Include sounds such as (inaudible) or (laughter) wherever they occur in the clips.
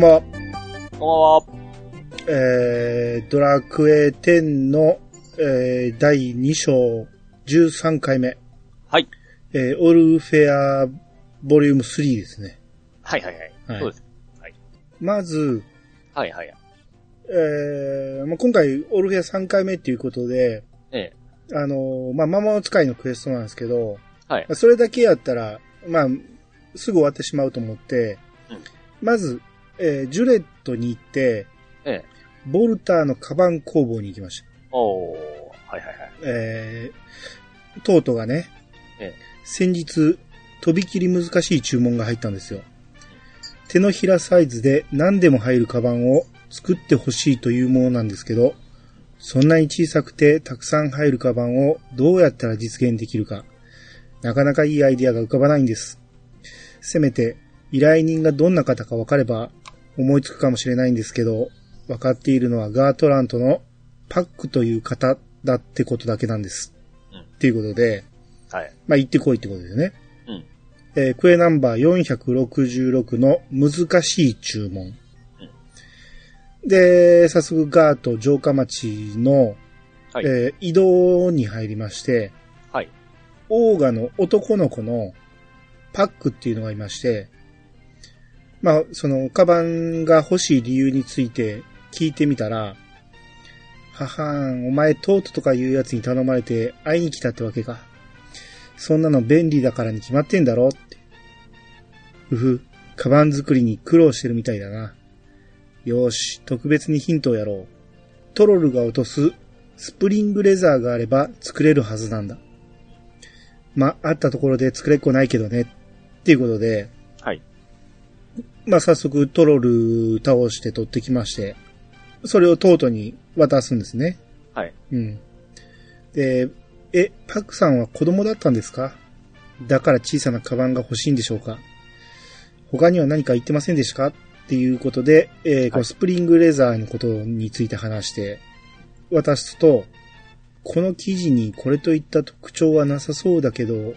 こんばんは。こんばんは。えー、ドラクエ10の、えー、第2章13回目。はい。えー、オルフェアボリューム3ですね。はいはいはい。はいそうです。まず、はいはい。えー、まあ、今回オルフェア3回目っていうことで、ええ。あのーまあ、魔物使いのクエストなんですけど、はい。それだけやったら、まあ、すぐ終わってしまうと思って、うんまず、えージュレットに行って、ええ。ボルターのカバン工房に行きました。おー。はいはいはい。えー、トートがね、ええ先日、とびきり難しい注文が入ったんですよ。手のひらサイズで何でも入るカバンを作ってほしいというものなんですけど、そんなに小さくてたくさん入るカバンをどうやったら実現できるか、なかなかいいアイディアが浮かばないんです。せめて、依頼人がどんな方か分かれば思いつくかもしれないんですけど、分かっているのはガートラントのパックという方だってことだけなんです。うんっていうことで、はい。まあ、行ってこいってことですね。うん。えークエナンバー466の難しい注文。で、早速ガート城下町の、はい。えー移動に入りまして、はい。オーガの男の子のパックっていうのがいまして、まあ、その、カバンが欲しい理由について聞いてみたら、ははん、お前トートとかいうやつに頼まれて会いに来たってわけか。そんなの便利だからに決まってんだろって。うふ、カバン作りに苦労してるみたいだな。よし、特別にヒントをやろう。トロルが落とすスプリングレザーがあれば作れるはずなんだ。ま、ああったところで作れっこないけどね。っていうことで、まあ、早速トロル倒して取ってきまして、それをトートに渡すんですね。はい。うん。で、え、パクさんは子供だったんですか？だから小さなカバンが欲しいんでしょうか？他には何か言ってませんでしたか？っていうことで、えーこのスプリングレザーのことについて話して、渡すと、この記事にこれといった特徴はなさそうだけど、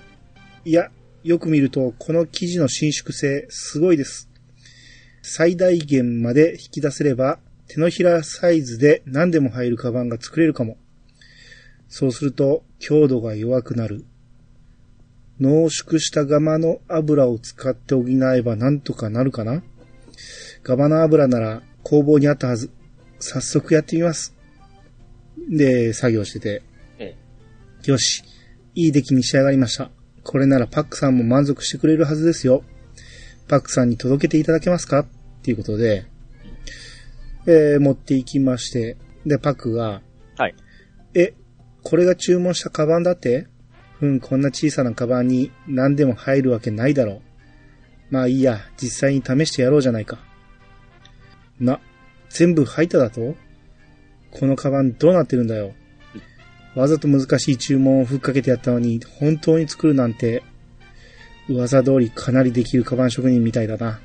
いや、よく見ると、この生地の伸縮性、すごいです。最大限まで引き出せれば、手のひらサイズで何でも入るカバンが作れるかも。そうすると、強度が弱くなる。濃縮したガマの油を使って補えばなんとかなるかなガマの油なら工房にあったはず。早速やってみます。で、作業してて。えよし。いい出来に仕上がりました。これならパックさんも満足してくれるはずですよ。パックさんに届けていただけますか？っていうことで、えー持っていきまして、で、パックが、はい。え、これが注文したカバンだって？うん、こんな小さなカバンに何でも入るわけないだろう。まあいいや、実際に試してやろうじゃないか。な、全部入っただと？このカバンどうなってるんだよ。わざと難しい注文をふっかけてやったのに、本当に作るなんて、噂通りかなりできるカバン職人みたいだな。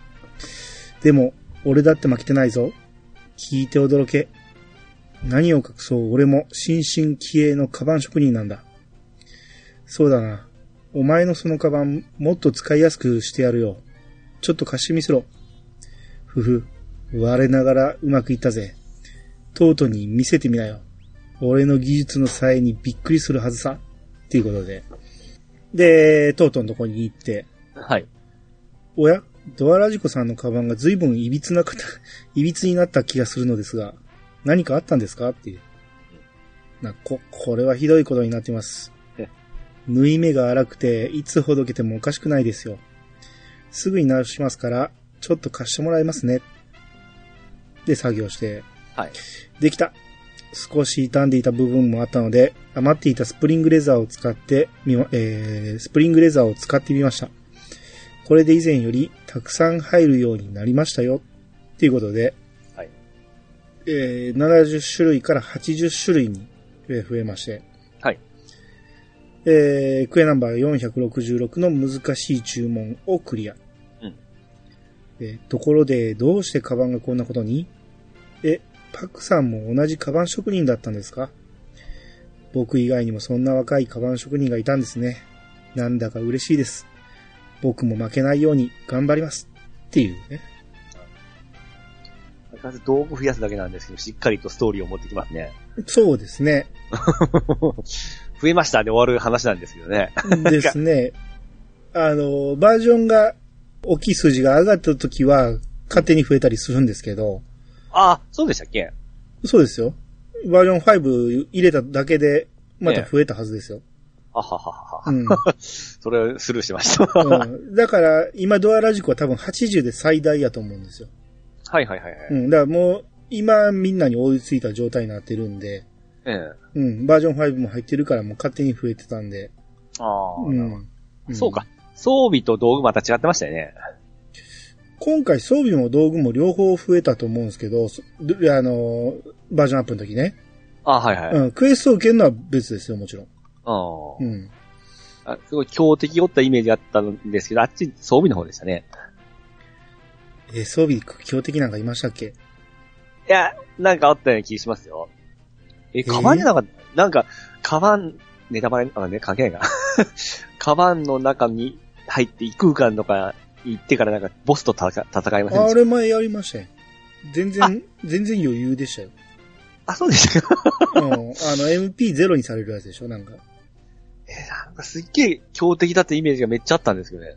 でも、俺だって負けてないぞ。聞いて驚け。何を隠そう、俺も新進気鋭のカバン職人なんだ。そうだな。お前のそのカバン、もっと使いやすくしてやるよ。ちょっと貸してみせろ。ふふ、我ながらうまくいったぜ。トートに見せてみなよ。俺の技術の際にびっくりするはずさ。っていうことで。で、トートのとこに行って、はい。おや？ドアラジコさんのカバンが随分いびつな方、(laughs) いびつになった気がするのですが、何かあったんですか？っていう。な、こ、これはひどいことになっていますえ。縫い目が荒くて、いつほどけてもおかしくないですよ。すぐに直しますから、ちょっと貸してもらえますね。で、作業して、はい。できた。少し傷んでいた部分もあったので、余っていたスプリングレザーを使ってみま、えー、スプリングレザーを使ってみました。これで以前よりたくさん入るようになりましたよ。っていうことで、はい。えー、70種類から80種類にえー増えまして、はい。えー、クエナンバー466の難しい注文をクリア。うん。えところで、どうしてカバンがこんなことに？え、パクさんも同じカバン職人だったんですか？僕以外にもそんな若いカバン職人がいたんですね。なんだか嬉しいです。僕も負けないように頑張ります。っていうね。まず道具増やすだけなんですけど、しっかりとストーリーを持ってきますね。そうですね。(laughs) 増えましたで終わる話なんですけどね。ですね。あの、バージョンが、大きい数字が上がった時は、勝手に増えたりするんですけど、あ、そうでしたっけ？そうですよ。バージョン5入れただけで、また増えたはずですよ。あはははは。うん。(laughs) それをスルーしました。うん、だから、今ドアラジコは多分80で最大やと思うんですよ。はいはいはいはい。うん。だからもう、今みんなに追いついた状態になってるんで、ええ。うん。バージョン5も入ってるからもう勝手に増えてたんで。ああ、うん。どそうか。装備と道具また違ってましたよね。今回装備も道具も両方増えたと思うんですけど、そあの、バージョンアップの時ね。あはいはい。うん。クエストを受けるのは別ですよ、もちろん。あうん。あすごい強敵おったイメージがあったんですけど、あっち装備の方でしたね。えー装備強敵なんかいましたっけ？いや、なんかあったような気しますよ。え、カバンじゃなかった、なんか、カバン、ネタバレ、あ、ね、関係ない (laughs) か。カバンの中に入って異空間とか行ってからなんかボスと戦戦いませんあれ前やりましたよ。全然、全然余裕でしたよ。あ、そうでしたか。うん。あの、MP0 にされるやつでしょなんか。えなんかすっげえ強敵だってイメージがめっちゃあったんですけどね。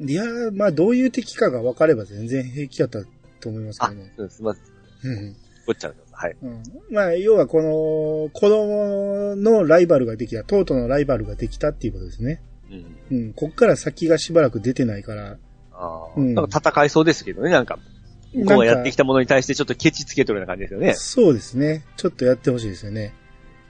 いやー、まあ、どういう敵かが分かれば全然平気だったと思いますけあどね。、うんすみません。うん。ごっちゃうはい。うん。まあ、要はこの、子供のライバルができた、トートのライバルができたっていうことですね。うん。うん。こっから先がしばらく出てないから。ああ、うんなんか戦いそうですけどね、なんか。向こうがやってきたものに対してちょっとケチつけとるような感じですよね。そうですね。ちょっとやってほしいですよね。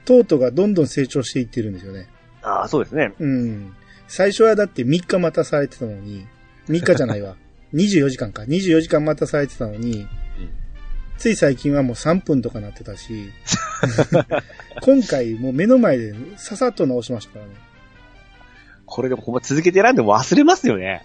トートがどんどん成長していってるんですよね。ああ、そうですね。うん。最初はだって3日待たされてたのに、3日じゃないわ。(laughs) 24時間か。24時間待たされてたのに、つい最近はもう3分とかなってたし、(laughs) 今回もう目の前でささっと直しましたからね。これでもほんま続けて選んでも忘れますよね。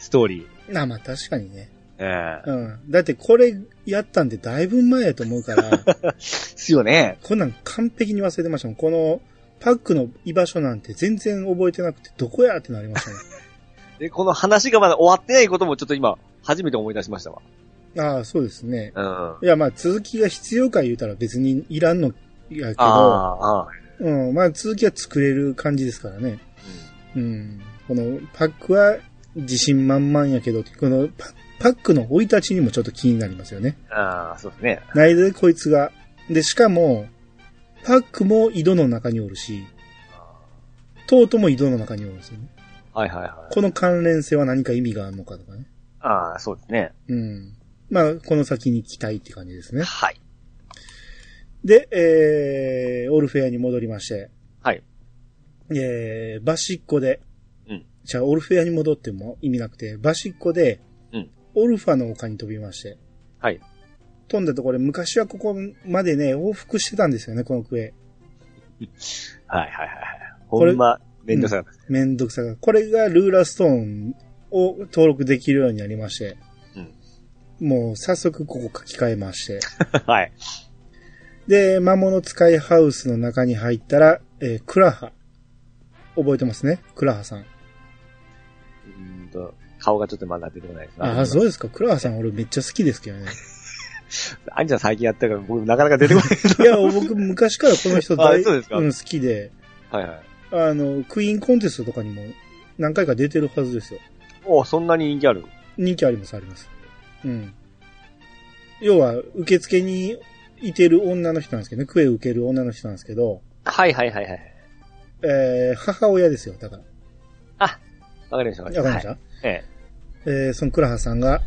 ストーリー。なあまあ確かにね。ええうん。だってこれやったんでだいぶ前やと思うから、で (laughs) すよね。こんなん完璧に忘れてましたもん。このパックの居場所なんて全然覚えてなくて、どこやってなりましたね。(laughs) で、この話がまだ終わってないこともちょっと今、初めて思い出しましたわ。ああ、そうですね。うん。いや、まあ続きが必要か言うたら別にいらんのやけど、ああ、ああ。うん、まあ続きは作れる感じですからね。うん。このパックは自信満々やけど、このパパックの生い立ちにもちょっと気になりますよね。ああ、そうですね。ないでこいつが。で、しかも、パックも井戸の中におるし、トートも井戸の中におるんですよね。はいはいはい。この関連性は何か意味があるのかとかね。ああ、そうですね。うん。まあ、この先に期待って感じですね。はい。で、えー、オルフェアに戻りまして、はい。えー、バシッコで、うん。じゃあ、オルフェアに戻っても意味なくて、バシッコで、うん。オルファの丘に飛びまして、はい。飛んだところ、昔はここまでね、往復してたんですよね、このクエ。はいはいはい。これほんま、めんどくさかった。めんどくさが。これがルーラーストーンを登録できるようになりまして、もう早速ここ書き換えまして、(laughs) はい。で、魔物使いハウスの中に入ったら、えークラハ。覚えてますねクラハさん。うーんと、顔がちょっとまだ出てこないですああ、そうですか。クラハさん俺めっちゃ好きですけどね。(laughs) アンちゃん最近やったから僕なかなか出てこない。いや、僕昔からこの人大 (laughs) うですかん、好きで、はいはい。あの、クイーンコンテストとかにも何回か出てるはずですよ。おそんなに人気ある人気あります、あります。うん。要は、受付にいてる女の人なんですけどね、クエを受ける女の人なんですけど、はいはいはいはい。えー、母親ですよ、だから。わかりましたわわかりました、はいええーそのクラハさんが、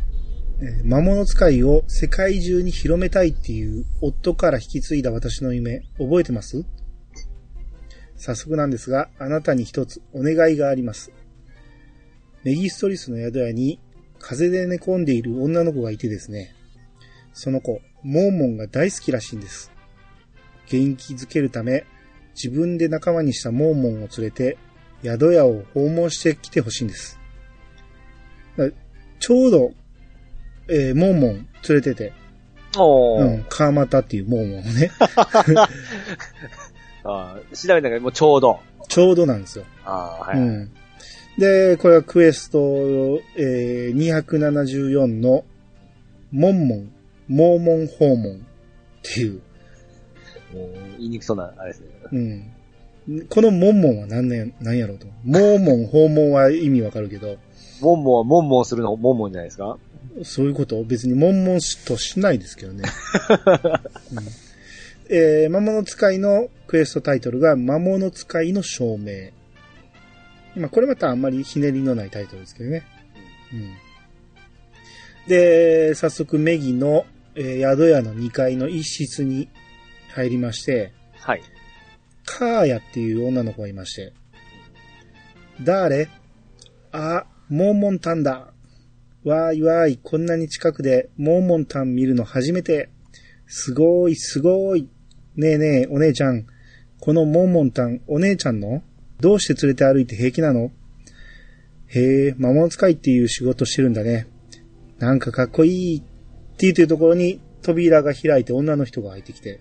えー魔物使いを世界中に広めたいっていう夫から引き継いだ私の夢、覚えてます？早速なんですが、あなたに一つお願いがあります。メギストリスの宿屋に風邪で寝込んでいる女の子がいてですね、その子、モーモンが大好きらしいんです。元気づけるため、自分で仲間にしたモーモンを連れて、宿屋を訪問してきてほしいんです。だちょうど、えーモーモン連れてて、えおー。うん、川又っていうモーモンをね、(laughs) あー調べたらもうちょうど。ちょうどなんですよ。ああ、はい。うん。で、これはクエスト、えー274の、モンモン盲門訪問っていう。もう言いにくそうな、あれですね。うん。この門門は何年、何やろうと。盲門訪問は意味わかるけど、モンモンはモンモンするのモンモンじゃないですか？そういうこと？別に悶々としないですけどね。(laughs) うんえー魔物使いのクエストタイトルが魔物使いの証明。まあ、これまたあんまりひねりのないタイトルですけどね。うん。で、早速メギの、えー宿屋の2階の一室に入りまして、はい。カーヤっていう女の子がいまして。誰？あ、モーモンタンだ。わーいわーい、こんなに近くでモーモンタン見るの初めて。すごい、すごい。ねえねえ、お姉ちゃん。このモーモンタン、お姉ちゃんの？どうして連れて歩いて平気なの？へえ、魔物使いっていう仕事してるんだね。なんかかっこいい。って言ってるところに扉が開いて女の人が入ってきて。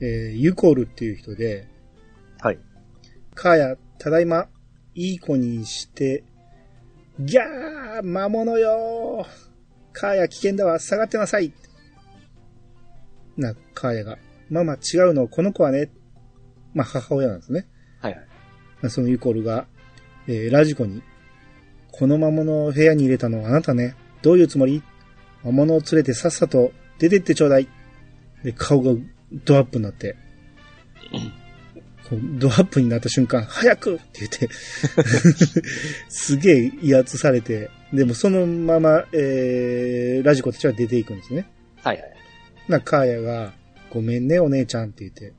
うんえーユコルっていう人で、はい。カーヤ、ただいま、いい子にして、ギャー魔物よーカーヤ危険だわ、下がってなさいな、カーヤが。ママ違うの、この子はね、まあ母親なんですね。はいはい。まあそのユコルが、えーラジコに、この魔物を部屋に入れたのはあなたね。どういうつもり？魔物を連れてさっさと出てってちょうだい。で、顔がドアップになって、ドアップになった瞬間、早くって言って、(laughs) すげえ威圧されて、でもそのまま、えー、ラジコたちは出ていくんですね。はいはい。な、カーヤが、ごめんね、お姉ちゃんって言って。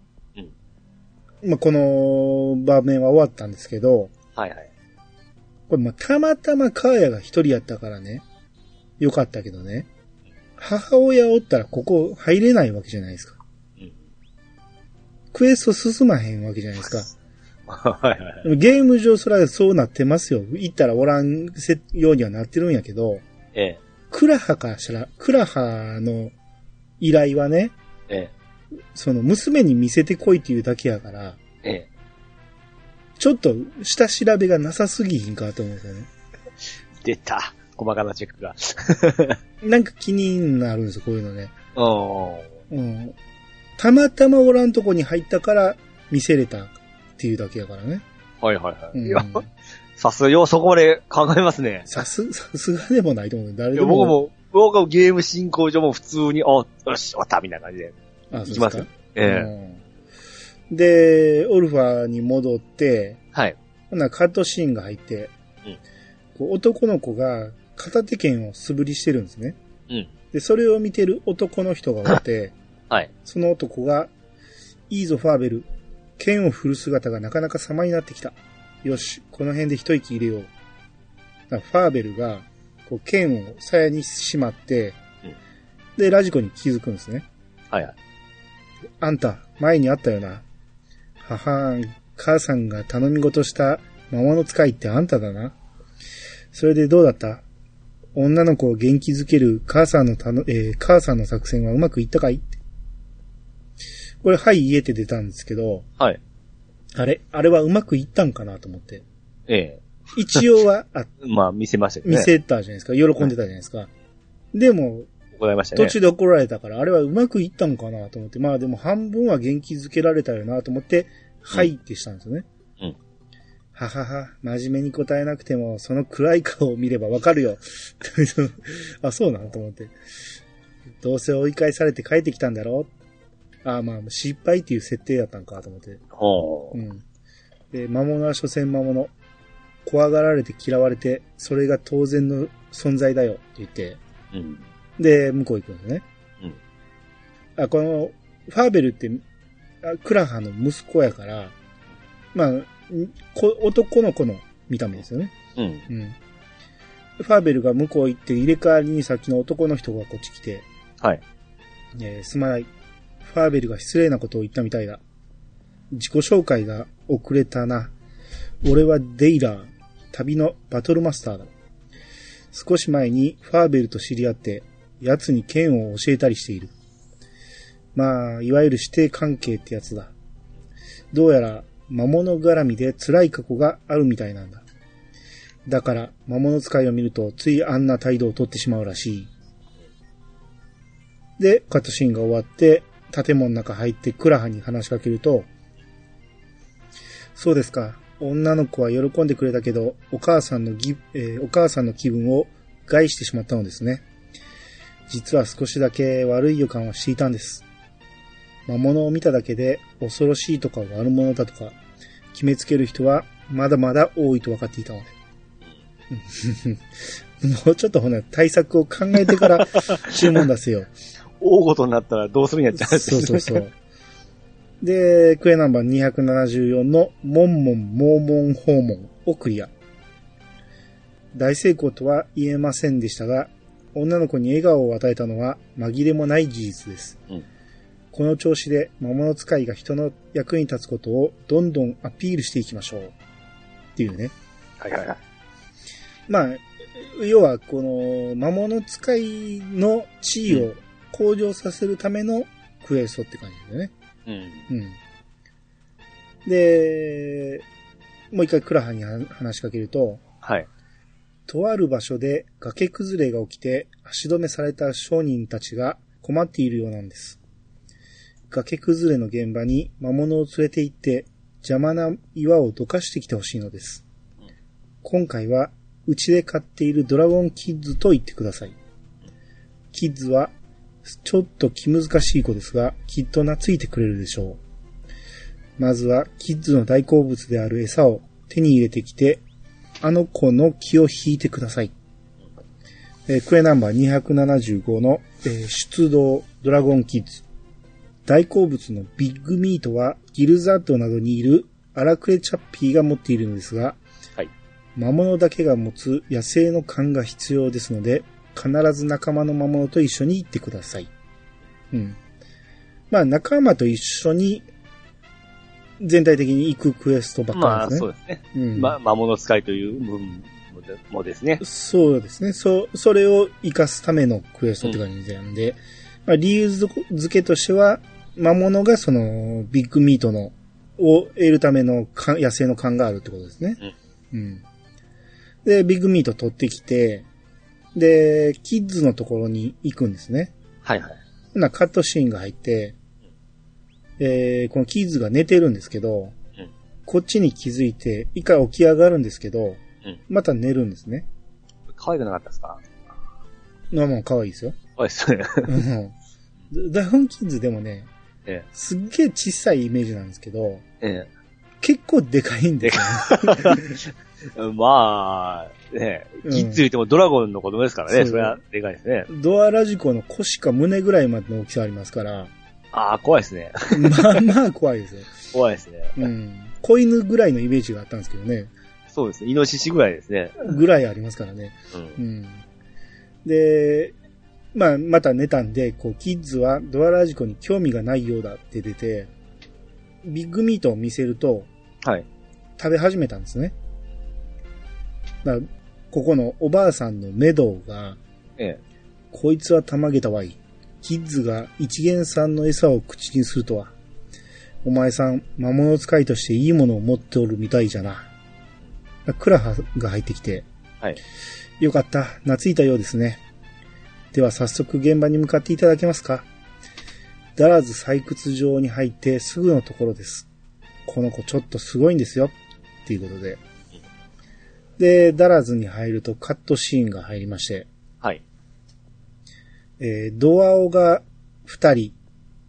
まあ、この場面は終わったんですけど、はいはい。これまあ、たまたまカーヤが一人やったからね、よかったけどね、母親おったらここ入れないわけじゃないですか。うん。クエスト進まへんわけじゃないですか。(laughs) はいはい。ゲーム上それはそうなってますよ。行ったらおらんせようにはなってるんやけど、ええ。クラハからしたら、クラハの依頼はね、えその娘に見せてこいっていうだけやから、え。ええ。ちょっと下調べがなさすぎひんかと思うんですよね。出た。細かなチェックが。(laughs) なんか気になるんですよ、こういうのね。うん。うん。たまたまおらんとこに入ったから見せれたっていうだけやからね。はいはいはい。うんいや、さすがようそこまで考えますね。さす、(laughs) さすがでもないと思う。誰でも。僕も、僕はゲーム進行上も普通に、あ、よし、終わった、みたいな感じで。あ、行きますそうでええ。すかうんで、オルファに戻って、はい。ほんならカットシーンが入って、うんこう男の子が片手剣を素振りしてるんですね。うん。で、それを見てる男の人がおって、はい。その男が、いいぞファーベル。剣を振る姿がなかなか様になってきた。よし、この辺で一息入れよう。ファーベルが、こう剣を鞘にしまって、うんで、ラジコに気づくんですね。はいはい。あんた、前にあったよな。ははん、母さんが頼み事した魔物使いってあんただな。それでどうだった？女の子を元気づける母さんのたの、えー母さんの作戦はうまくいったかい？これ、はい、言えて出たんですけど、はい。あれあれはうまくいったんかなと思って。ええ。一応は、あ、(laughs) まあ、見せましたよね。見せたじゃないですか。喜んでたじゃないですか。でも、ございましたね。途中で怒られたから、あれはうまくいったんかなと思って、まあでも半分は元気づけられたよなと思って、はいってしたんですよね。うん。ははは、真面目に答えなくても、その暗い顔を見ればわかるよ。(laughs) あ、そうなんと思って。どうせ追い返されて帰ってきたんだろうあまあ、失敗っていう設定だったんかと思って。ほう。うん。で、魔物は所詮魔物。怖がられて嫌われて、それが当然の存在だよって言って、うん。で、向こう行くんですね。うん。あ、この、ファーベルって、あクラハの息子やから、まあ、んこ男の子の見た目ですよね。うん。うん。ファーベルが向こう行って入れ替わりにさっきの男の人がこっち来て、はい。えーすまない。ファーベルが失礼なことを言ったみたいだ。自己紹介が遅れたな。俺はデイラー、旅のバトルマスターだ。少し前にファーベルと知り合って、奴に剣を教えたりしている。まあ、いわゆる師弟関係ってやつだ。どうやら魔物絡みで辛い過去があるみたいなんだ。だから、魔物使いを見るとついあんな態度をとってしまうらしい。で、カットシーンが終わって、建物の中入ってクラハに話しかけると、そうですか。女の子は喜んでくれたけど、お母さんのぎ、えーお母さんの気分を害してしまったのですね。実は少しだけ悪い予感をしていたんです。魔物を見ただけで恐ろしいとか悪者だとか決めつける人はまだまだ多いと分かっていたので。(laughs) もうちょっとほな、対策を考えてから注文出せよ。大ごとになったらどうするんやっちゃうそうそうそう。で、クエナンバー274のモンモンモーモン訪問をクリア。大成功とは言えませんでしたが、女の子に笑顔を与えたのは紛れもない事実です。うんこの調子で魔物使いが人の役に立つことをどんどんアピールしていきましょう。っていうね。はいはいはい。まあ、要は、この、魔物使いの地位を向上させるためのクエストって感じだよね。うん。うん。で、もう一回クラハには話しかけると、はい。とある場所で崖崩れが起きて足止めされた商人たちが困っているようなんです。崖崩れの現場に魔物を連れて行って邪魔な岩をどかしてきてほしいのです。今回はうちで飼っているドラゴンキッズと言ってください。キッズはちょっと気難しい子ですがきっと懐いてくれるでしょう。まずはキッズの大好物である餌を手に入れてきてあの子の気を引いてください。えークエナンバー275の、えー出動ドラゴンキッズ。大好物のビッグミートはギルザッドなどにいるアラクレチャッピーが持っているのですが、はい魔物だけが持つ野生の勘が必要ですので、必ず仲間の魔物と一緒に行ってください。うん。まあ仲間と一緒に全体的に行くクエストばっまあ、かりですね。そうですね。うんま、魔物使いという部分もですね。そうですね。そ、それを活かすためのクエストって感じなんで、まあ、理由付けとしては、魔物がその、ビッグミートの、を得るためのか野生の勘があるってことですね。うん。で、ビッグミート取ってきて、で、キッズのところに行くんですね。はいはい。ほな、カットシーンが入って、えー、このキッズが寝てるんですけど、うんこっちに気づいて、一回起き上がるんですけど、うんまた寝るんですね。可愛くなかったですか？まあまあ可愛いですよ。可愛いですね。うんダウンキッズでもね、えすっげえ小さいイメージなんですけど、え。え結構でかいんですよ、え。まあ、ねうんキッズ言ってもドラゴンの子供ですからね。そうそれはでかいですね。ドアラジコの腰か胸ぐらいまでの大きさありますから、ああ、怖いですね。まあまあ怖いですよ。怖いですね。うん。子犬ぐらいのイメージがあったんですけどね。そうですね。イノシシぐらいですね。ぐらいありますからね。うん。うん。で、まあ、また寝たんで、こう、キッズはドアラジコに興味がないようだって出て、ビッグミートを見せると、はい。食べ始めたんですね。だここのおばあさんのメドウが、ええ。こいつはたまげたわい。キッズが一元さんの餌を口にするとは。お前さん、魔物使いとしていいものを持っておるみたいじゃな。クラハが入ってきて、はい。よかった。懐いたようですね。では早速現場に向かっていただけますか。ダラズ採掘場に入ってすぐのところです。この子ちょっとすごいんですよ。っていうことで。で、ダラズに入るとカットシーンが入りまして、はい。えードアオが二人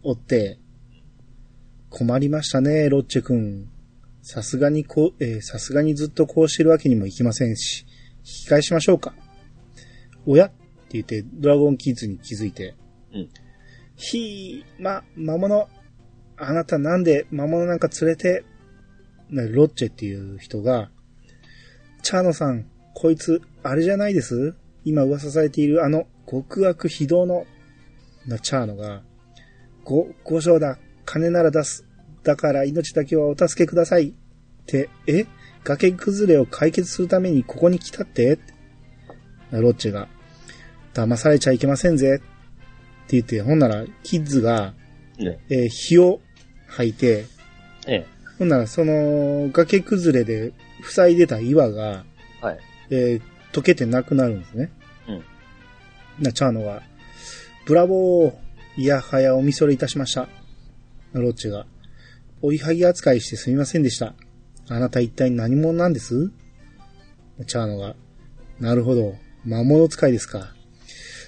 おって、困りましたね、ロッチェ君。さすがにこう、えーさすがにずっとこうしてるわけにもいきませんし、引き返しましょうか。おや？って言って、ドラゴンキッズに気づいて、うん。ひー、ま、魔物。あなたなんで魔物なんか連れて、なロッチェっていう人が、チャーノさん、こいつ、あれじゃないです？今噂されているあの、極悪非道の、なチャーノが、ご、五章だ。金なら出す。だから命だけはお助けください。って、え？崖崩れを解決するためにここに来たって？ロッチェが、騙されちゃいけませんぜ。って言って、ほんなら、キッズが、ね。えー火を吐いて、ええ。ほんなら、その、崖崩れで塞いでた岩が、はい。えー溶けてなくなるんですね。うん。な、チャーノが、ブラボーいやはやおみそれいたしました。ロッチが、追いはぎ扱いしてすみませんでした。あなた一体何者なんです？チャーノが、なるほど、魔物使いですか。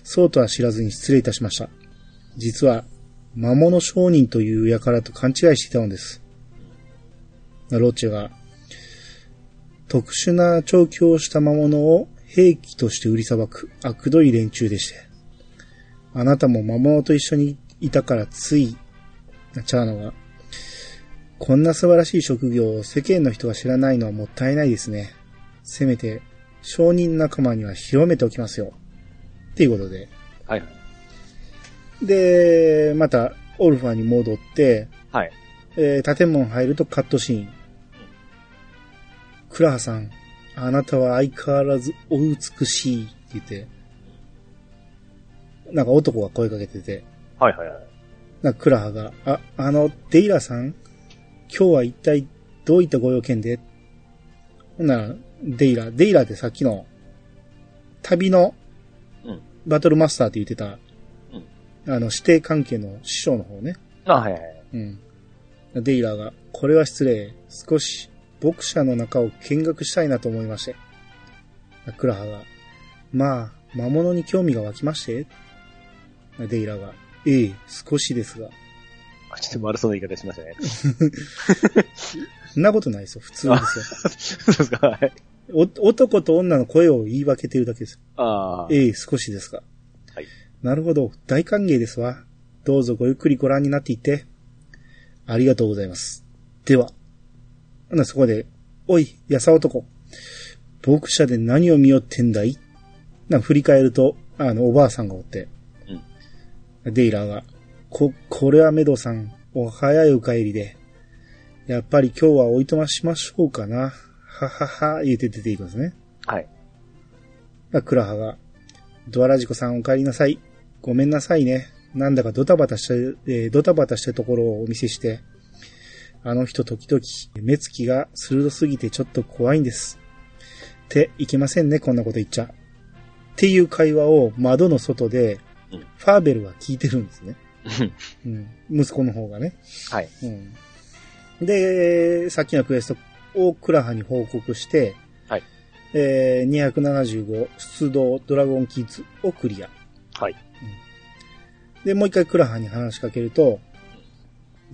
そうとは知らずに失礼いたしました。実は、魔物商人という輩と勘違いしていたのです。ロッチが、特殊な調教をした魔物を兵器として売りさばく悪どい連中でして。あなたも魔物と一緒にいたからつい、チャーノが、こんな素晴らしい職業を世間の人が知らないのはもったいないですね。せめて、商人仲間には広めておきますよ。っていうことで。はいはい。で、また、オルファに戻って、はい。えー建物入るとカットシーン。クラハさん、あなたは相変わらずお美しいって言って、なんか男が声かけてて、はいはいはい。なんかクラハが、あ、あの、デイラさん今日は一体どういったご用件で？ほんなら、デイラ、デイラってさっきの、旅のうん、バトルマスターって言ってた、あの、指定関係の師匠の方ね。あ、はいはいはい。うん。デイラーが、これは失礼。少し、牧者の中を見学したいなと思いまして。クラハが、まあ、魔物に興味が湧きまして?デイラーが、ええ、少しですが。あちょっと悪そうな言い方しましたね。(laughs) そんなことないですよ。普通ですよ。(laughs) そうですかはい。お男と女の声を言い分けてるだけですよ。ああ。ええ、少しですが。はい。なるほど。大歓迎ですわ。どうぞごゆっくりご覧になっていって。ありがとうございます。では。ほな、そこで、おい、やさ男。牧者で何を見よってんだい？な振り返ると、あの、おばあさんがおって。デイラーが、こ、これはメドさん、お早いお帰りで。やっぱり今日はおいとましましょうかな。ははは、言うて出ていくんですね。はい。クラハが、ドアラジコさんお帰りなさい。ごめんなさいね。なんだかドタバタして、えードタバタしたところをお見せして。あの人時々、目つきが鋭すぎてちょっと怖いんです。って、いけませんね、こんなこと言っちゃ。っていう会話を窓の外でうん、ファーベルは聞いてるんですね。うん。息子の方がね。はい。うん。で、さっきのクエストをクラハに報告して、はい。えー、275出動ドラゴンキッズをクリア。はい。で、もう一回クラハに話しかけると、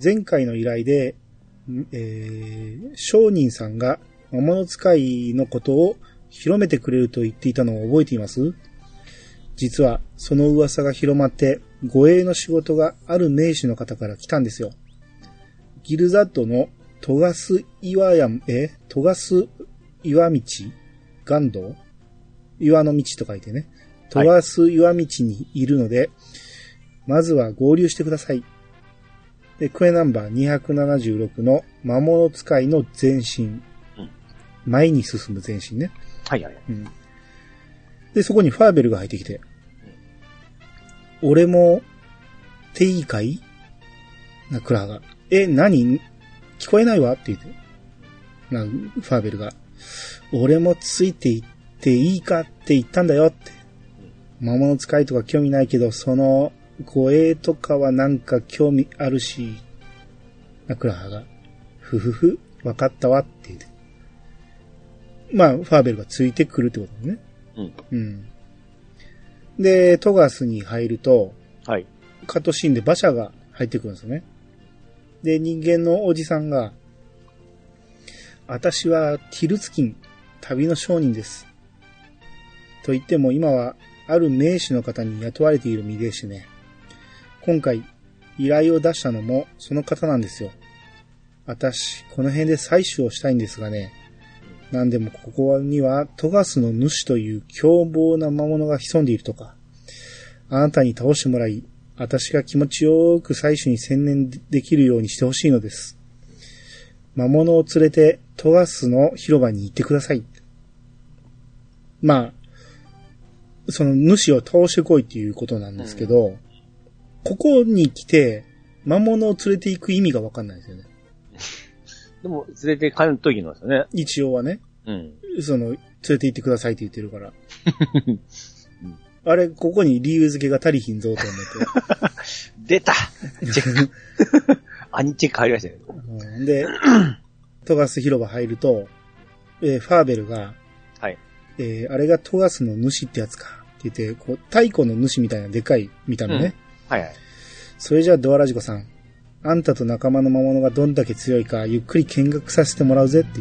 前回の依頼で、んえー、商人さんが魔物使いのことを広めてくれると言っていたのを覚えています？実は、その噂が広まって、護衛の仕事がある名士の方から来たんですよ。ギルザッドのトガス岩や、えトガス岩道岩道？岩の道と書いてね。トガス岩道にいるので、まずは合流してください。で、クエナンバー276の魔物使いの前進。うん前に進む前進ね。はいはい。うん。で、そこにファーベルが入ってきて、俺も、ていいかいな、クラハが。え、何？聞こえないわ？って言って。な、ファーベルが。俺もついていっていいかって言ったんだよって。魔物使いとか興味ないけど、その、護衛とかはなんか興味あるし、な、クラハが。ふふふ、わかったわって言って。まあ、ファーベルがついてくるってことだね。うん。うん。で、トガスに入ると、はい。カットシーンで馬車が入ってくるんですよね。で、人間のおじさんが、私はティルツキン、旅の商人です。と言っても今は、ある名士の方に雇われている身でしてね。今回、依頼を出したのもその方なんですよ。私、この辺で採取をしたいんですがね。なんでもここにはトガスの主という凶暴な魔物が潜んでいるとか。あなたに倒してもらい、私が気持ちよく採取に専念できるようにしてほしいのです。魔物を連れてトガスの広場に行ってください。まあ、その主を倒してこいっていうことなんですけど、ここに来て魔物を連れて行く意味がわかんないですよね。(laughs) でも、連れて帰るときのですよね。一応はね。うん。その、連れて行ってくださいって言ってるから。(laughs) あれ、ここに理由付けが足りひんぞと思って。(laughs) 出たチェック。アニチェック入りましたね。うんで、トガス広場入ると、えーファーベルが、はい。えーあれがトガスの主ってやつか。って言って、こう、太鼓の主みたいなでかい見た目ね。はいはい。それじゃあドアラジコさん、あんたと仲間の魔物がどんだけ強いか、ゆっくり見学させてもらうぜって。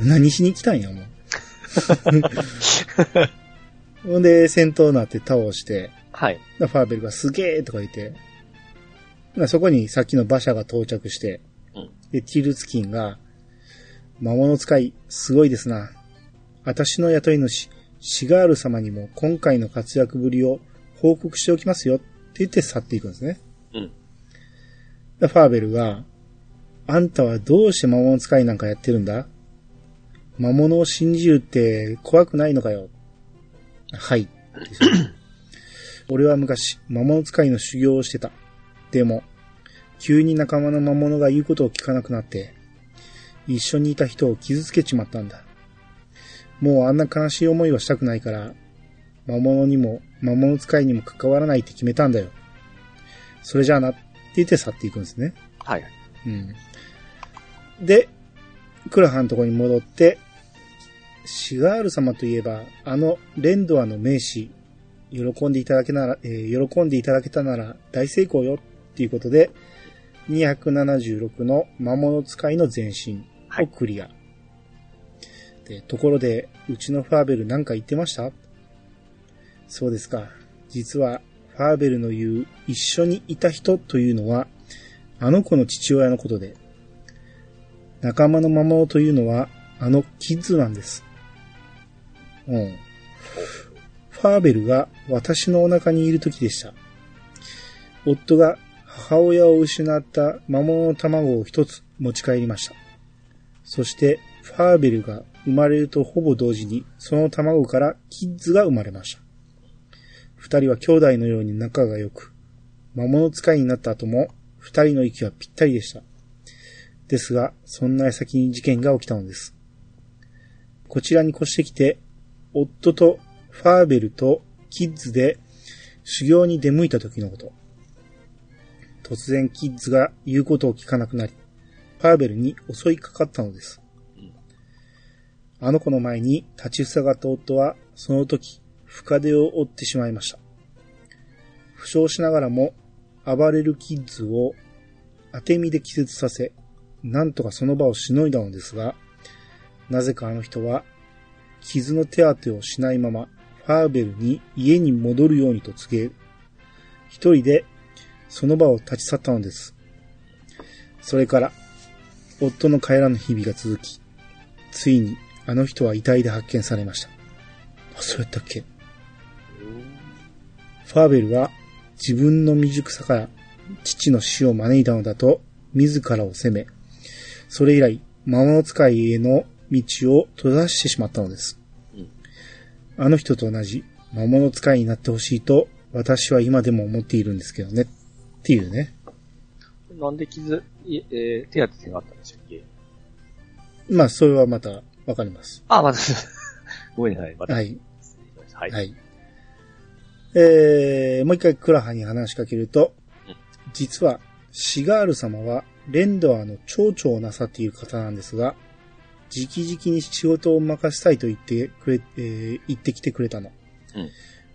何しに来たんや、もう。(laughs) ほんで、戦闘になって倒して、はい。ファーベルがすげーとか言って、まあそこにさっきの馬車が到着して、うんで、ティルツキンが、魔物使い、すごいですな。私の雇い主、シガール様にも今回の活躍ぶりを報告しておきますよって言って去っていくんですね。うん。でファーベルが、あんたはどうして魔物使いなんかやってるんだ？魔物を信じるって怖くないのかよ。はい。(clears throat) 俺は昔、魔物使いの修行をしてた。でも、急に仲間の魔物が言うことを聞かなくなって、一緒にいた人を傷つけちまったんだ。もうあんな悲しい思いはしたくないから、魔物にも魔物使いにも関わらないって決めたんだよ。それじゃあなって言って去っていくんですね。はい。うん。で、クラハンのとこに戻って、シガール様といえば、あのレンドアの名士、喜んでいただけなら、えー喜んでいただけたなら大成功よっていうことで、276の魔物使いの前身をクリア。で、ところで、うちのファーベルなんか言ってました？そうですか。実は、ファーベルの言う一緒にいた人というのは、あの子の父親のことで、仲間の魔物というのは、あのキッズなんです。うん。ファーベルが私のお腹にいる時でした。夫が母親を失った魔物の卵を一つ持ち帰りました。そして、ファーベルが生まれるとほぼ同時に、その卵からキッズが生まれました。二人は兄弟のように仲が良く、魔物使いになった後も、二人の息はぴったりでした。ですが、そんな矢先に事件が起きたのです。こちらに越してきて、夫とファーベルとキッズで修行に出向いた時のこと。突然キッズが言うことを聞かなくなり、ファーベルに襲いかかったのです。あの子の前に立ちふさがった夫は、その時、深手を負ってしまいました。負傷しながらも、暴れるキッズを当て身で気絶させ、なんとかその場をしのいだのですが、なぜかあの人は、傷の手当てをしないまま、ファーベルに家に戻るようにと告げ、一人でその場を立ち去ったのです。それから、夫の帰らぬ日々が続き、ついにあの人は遺体で発見されました。あ、そうやったっけ？ファーベルは自分の未熟さから父の死を招いたのだと自らを責め、それ以来魔物使いへの道を閉ざしてしまったのです。うんあの人と同じ魔物使いになってほしいと私は今でも思っているんですけどね。っていうね。なんで傷、いえー手当てがあったんでしたっけ？まあ、それはまたわかります。あ、また、(laughs) ごめんなさい。また。はい。はい。はい。えー、もう一回クラハに話しかけるとうん、実はシガール様はレンドアの町長をなさっている方なんですが、直々に仕事を任せたいと言ってくれ、えー言ってきてくれたの。うん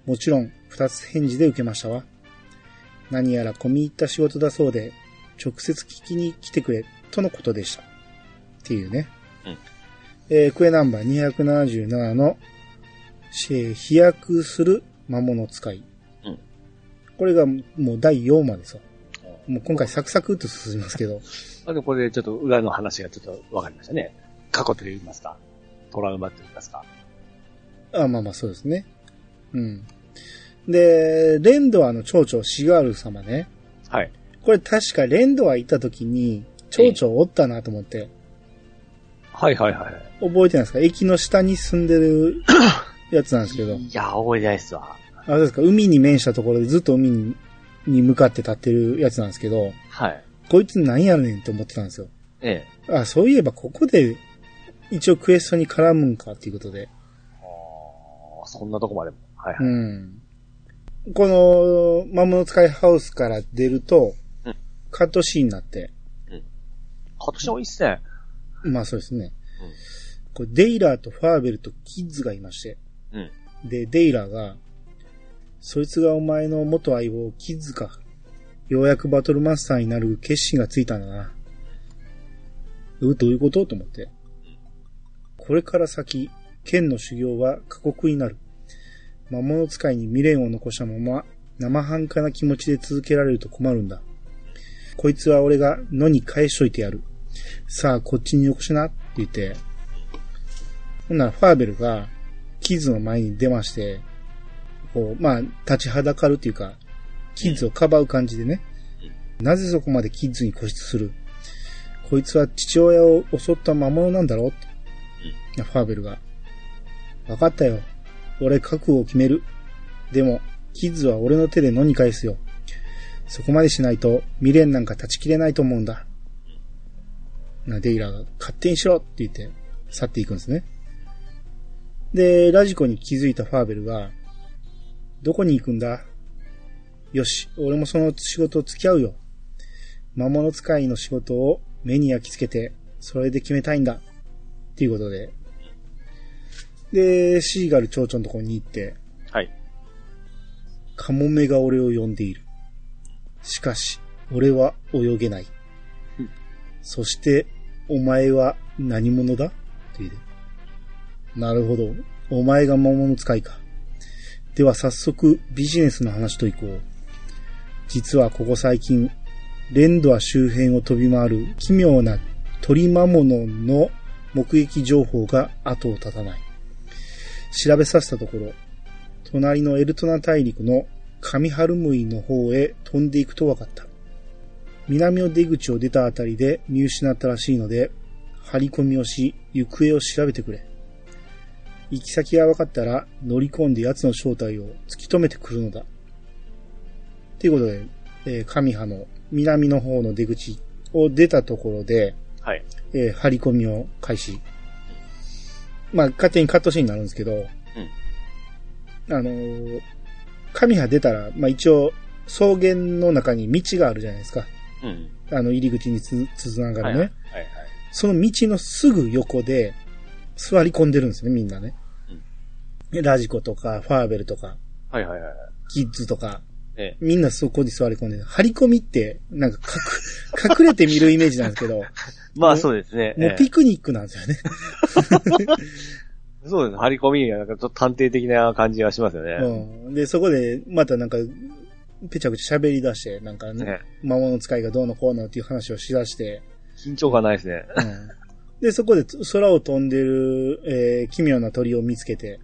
もちろん、二つ返事で受けましたわ。何やら込み入った仕事だそうで、直接聞きに来てくれ、とのことでした。っていうね。うんえークエナンバー277の、えー飛躍する魔物使い。うんこれがもう第4話ですよ。もう今回サクサクっと進みますけど。(laughs) あでもこれでちょっと裏の話がちょっと分かりましたね。過去と言いますか。トラウマと言いますか。あまあまあそうですね。うん。で、レンドアの町長シガール様ね。はい。これ確かレンドア行った時に、町長おったなと思って。はいはいはい。覚えてないですか？駅の下に住んでる (laughs) やつなんですけど。いや、覚えてないっすわ。あ、そうですか。海に面したところでずっと海にに向かって立ってるやつなんですけど、はい。こいつ何やねんって思ってたんですよ。ええ。あ、そういえばここで一応クエストに絡むんかっていうことで。あーそんなとこまでも。ははいはい。うん。この、魔物使いハウスから出ると、うんカットシーンになって、今年もいいっすね。まあそうですね。これデイラーとファーベルとキッズがいまして、うん。で、デイラが、そいつがお前の元相棒、キッズか。ようやくバトルマスターになる決心がついたんだな。う、どういうこと？と思って。これから先、剣の修行は過酷になる。魔物使いに未練を残したまま、生半可な気持ちで続けられると困るんだ。こいつは俺が野に返しといてやる。さあ、こっちによこしなって言って、ほんならファーベルが、キッズの前に出まして、こう、まあ、立ちはだかるっていうか、キッズをかばう感じでね、なぜそこまでキッズに固執する？こいつは父親を襲った魔物なんだろって。ファーベルが。わかったよ。俺覚悟を決める。でも、キッズは俺の手で野に返すよ。そこまでしないと未練なんか断ち切れないと思うんだ。な、デイラーが勝手にしろって言って去っていくんですね。で、ラジコに気づいたファーベルが、どこに行くんだ？よし、俺もその仕事付き合うよ。魔物使いの仕事を目に焼き付けて、それで決めたいんだ。っていうことで。で、シーガル蝶々のところに行って、はい。カモメが俺を呼んでいる。しかし、俺は泳げない。うんそして、お前は何者だ？って言うてなるほど。お前が魔物使いか。では早速ビジネスの話といこう。実はここ最近、レンドア周辺を飛び回る奇妙な鳥魔物の目撃情報が後を絶たない。調べさせたところ、隣のエルトナ大陸のカミハルムイの方へ飛んでいくと分かった。南の出口を出たあたりで見失ったらしいので、張り込みをし、行方を調べてくれ。行き先が分かったら乗り込んで奴の正体を突き止めてくるのだ。ということで、えー、神派の南の方の出口を出たところで、はい。えー張り込みを開始。まあ、勝手にカットシーンになるんですけど、あのー神派出たら、まあ一応、草原の中に道があるじゃないですか。うん。あの、入り口につ、つながはい。るね。はい。はい。その道のすぐ横で、座り込んでるんですね、みんなね。でラジコとか、ファーベルとか、はい。はい。はい。キッズとか、ええ。みんなそこに座り込んでる。張り込みって、なんか隠、隠れて見るイメージなんですけど、(laughs) まあそうですね。もうピクニックなんですよね。(laughs) そうです。張り込みがなんかちょっと探偵的な感じがしますよね。うん。で、そこで、またなんか、ぺちゃくちゃ喋り出して、なんか、ね魔物使いがどうのこうのっていう話をしだして、緊張感ないですね。うん。で、そこで空を飛んでる、えー奇妙な鳥を見つけて、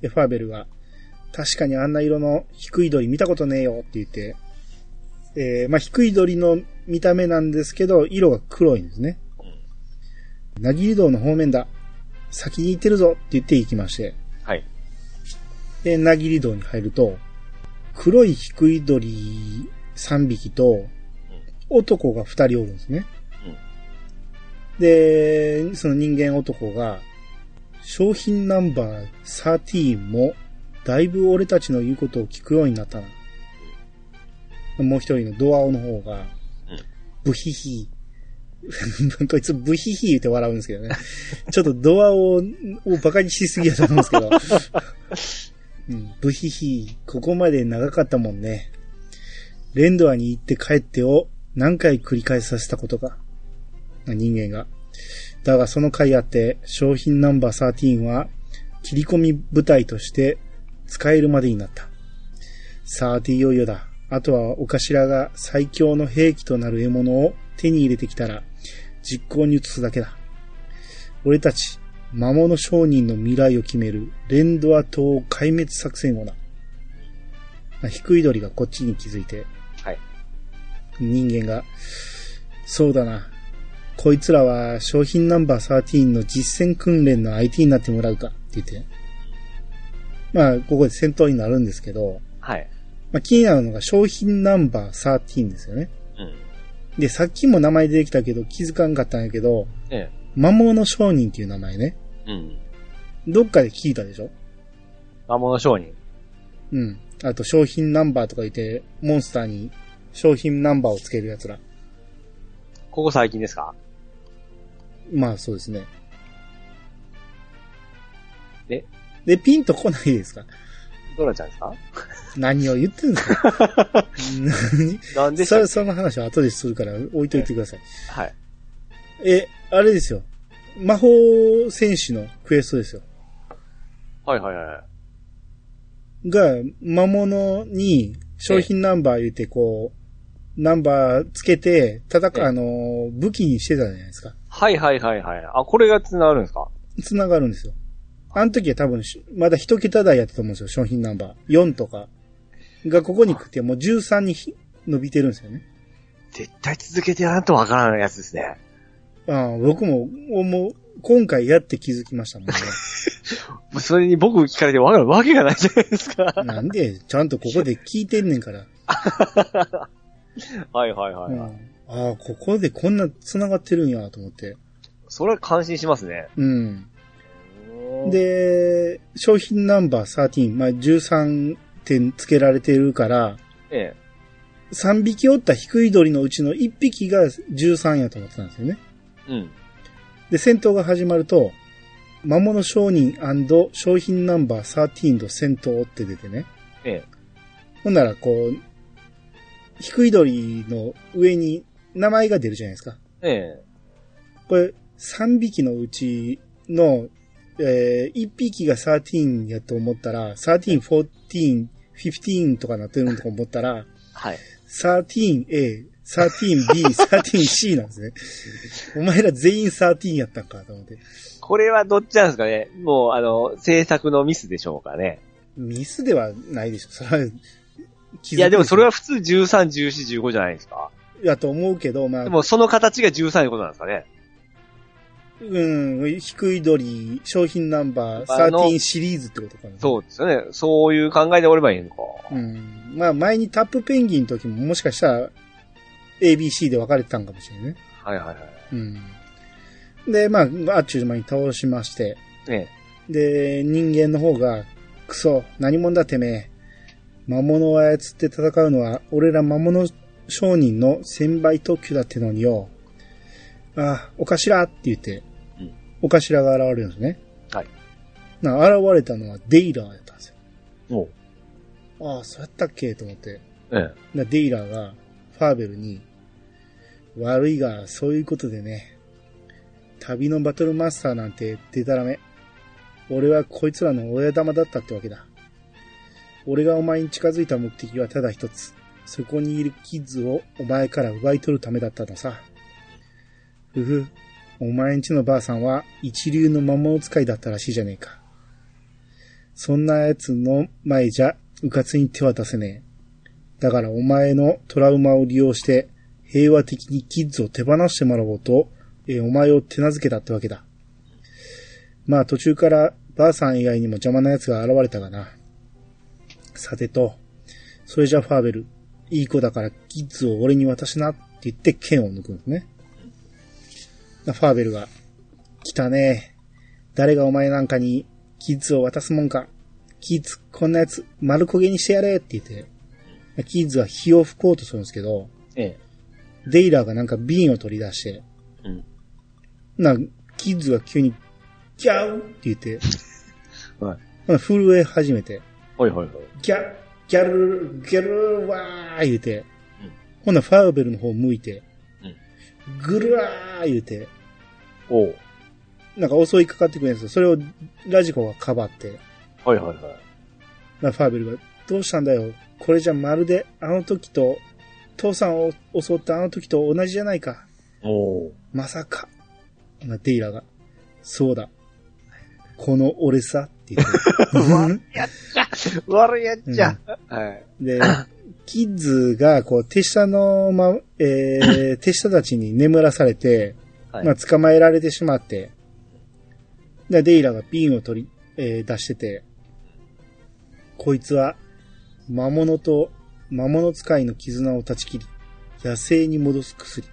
で、ファーベルが、確かにあんな色の低い鳥見たことねえよって言って、えーまあ、低い鳥の見た目なんですけど、色が黒いんですね。なぎり道の方面だ。先に行ってるぞって言って行きまして。はい。で、なぎり道に入ると、黒い低い鳥3匹と、男が2人おるんですね。で、その人間男が、商品ナンバー13も、だいぶ俺たちの言うことを聞くようになったな。もう一人のドアオの方が、ブヒヒー。(laughs) こいつブヒヒーって笑うんですけどね。ちょっとドアオをバカにしすぎやと思うんですけど。(laughs) うん、ブヒヒー、ここまで長かったもんね。レンドアに行って帰ってを何回繰り返させたことか。人間が。だがその回あって、商品ナンバー13は、切り込み部隊として使えるまでになった。さーていよいよだ。あとはお頭が最強の兵器となる獲物を手に入れてきたら、実行に移すだけだ。俺たち、魔物商人の未来を決めるレンドア島壊滅作戦をな。まあ低い鳥がこっちに気づいて、はい。人間が、そうだな。こいつらは商品ナンバー13の実践訓練の IT になってもらうかって言って。まあ、ここで戦闘になるんですけど、はい。まあ気になるのが商品ナンバー13ですよね。うん。で、さっきも名前出てきたけど気づかんかったんやけど、え魔物商人っていう名前ね。え。うん。どっかで聞いたでしょ？魔物商人。うん。あと商品ナンバーとか言って、モンスターに商品ナンバーをつける奴ら。ここ最近ですか？まあそうですね。えで、ピンとこないですか？どうなっちゃうんですか？何を言ってるんですか何でしたっけ？そその話は後でするから置いといてください。はい。え、あれですよ。魔法戦士のクエストですよ。はいはいはい。が、魔物に商品ナンバー言ってこう、ナンバーつけて、戦ええう、あの、武器にしてたじゃないですか。はいはいはいはい。あ、これが繋がるんですか？繋がるんですよ。あの時は多分し、まだ一桁台やったと思うんですよ、商品ナンバー。4とか。がここに来て、もう13にひ伸びてるんですよね。絶対続けてやらんとわからないやつですね。ああ僕も、もう、今回やって気づきましたもんね。(laughs) それに僕聞かれてわかるわけがないじゃないですか。なんで、ちゃんとここで聞いてんねんから。(laughs) (laughs) はいはいはい。うん、ああ、ここでこんな繋がってるんやと思って。それは感心しますね。うん。で、商品ナンバー13、まあ、13点付けられてるから、ええ。3匹おった低い鳥のうちの1匹が13やと思ってたんですよね。うん。で、戦闘が始まると、魔物商人商品ナンバー13の戦闘って出てね。ええ。ほんなら、こう、低い鳥の上に名前が出るじゃないですか。ええ。これ、3匹のうちの、えー、1匹が13やと思ったら、13、14、15とかなってるのとか思ったら、はい。13A、13B、(laughs) 13C なんですね。お前ら全員13やったんかと思って。これはどっちなんですかね？もう、あの、制作のミスでしょうかね？ミスではないでしょ。それは、いいや、でもそれは普通13、14、15じゃないですか。やと思うけど、まあで、もその形が13いうことなんですかね。うん、低い鳥、商品ナンバーあの13シリーズってことかな。そうですよね。そういう考えでおればいいのか。うん。まあ前にタップペンギンの時ももしかしたら ABC で分かれてたんかもしれないね。はいはいはい。うん。で、まあ、あっちゅう間に倒しまして、ええ。で、人間の方が、クソ、何者だてめえ。魔物を操って戦うのは、俺ら魔物商人の千倍特許だってのによ。ああ、お頭って言って、うんお頭が現れるんですね。はい。な、現れたのはデイラーやったんですよ。もう。ああ、そうやったっけと思って。ええ。なデイラーがファーベルに、悪いが、そういうことでね、旅のバトルマスターなんてデタラメ。俺はこいつらの親玉だったってわけだ。俺がお前に近づいた目的はただ一つ。そこにいるキッズをお前から奪い取るためだったのさ。ふふ、お前んちのばあさんは一流の魔物使いだったらしいじゃねえか。そんな奴の前じゃ、うかつに手は出せねえ。だからお前のトラウマを利用して、平和的にキッズを手放してもらおうと、えお前を手なずけたってわけだ。まあ途中からばあさん以外にも邪魔な奴が現れたがな。さてと、それじゃファーベル、いい子だからキッズを俺に渡しなって言って剣を抜くんですね。ファーベルが、来たね誰がお前なんかにキッズを渡すもんか。キッズ、こんなやつ丸焦げにしてやれって言って、キッズは火を吹こうとするんですけど、ええ。デイラーがなんか瓶を取り出して、うん。な、キッズが急に、ギャーって言って、(laughs) は震え始めて、はいはいはい。ギャ、ギャル、ギャル、わー言うて、うんほなファーベルの方向いて、うんぐるわー言うて、おう。なんか襲いかかってくるんですよ。それをラジコがかばって、はいはいはい。なファーベルが、どうしたんだよ。これじゃまるであの時と、父さんを襲ったあの時と同じじゃないか。おう。まさか。なデイラが、そうだ。この俺さって言って。(laughs) (laughs) 悪いやっちゃ。はい。で、キッズが、こう、手下の、ま、えー、(coughs) 手下たちに眠らされて、はいまあ、捕まえられてしまって、で、デイラが瓶を取り、えー出してて、こいつは、魔物と魔物使いの絆を断ち切り、野生に戻す薬。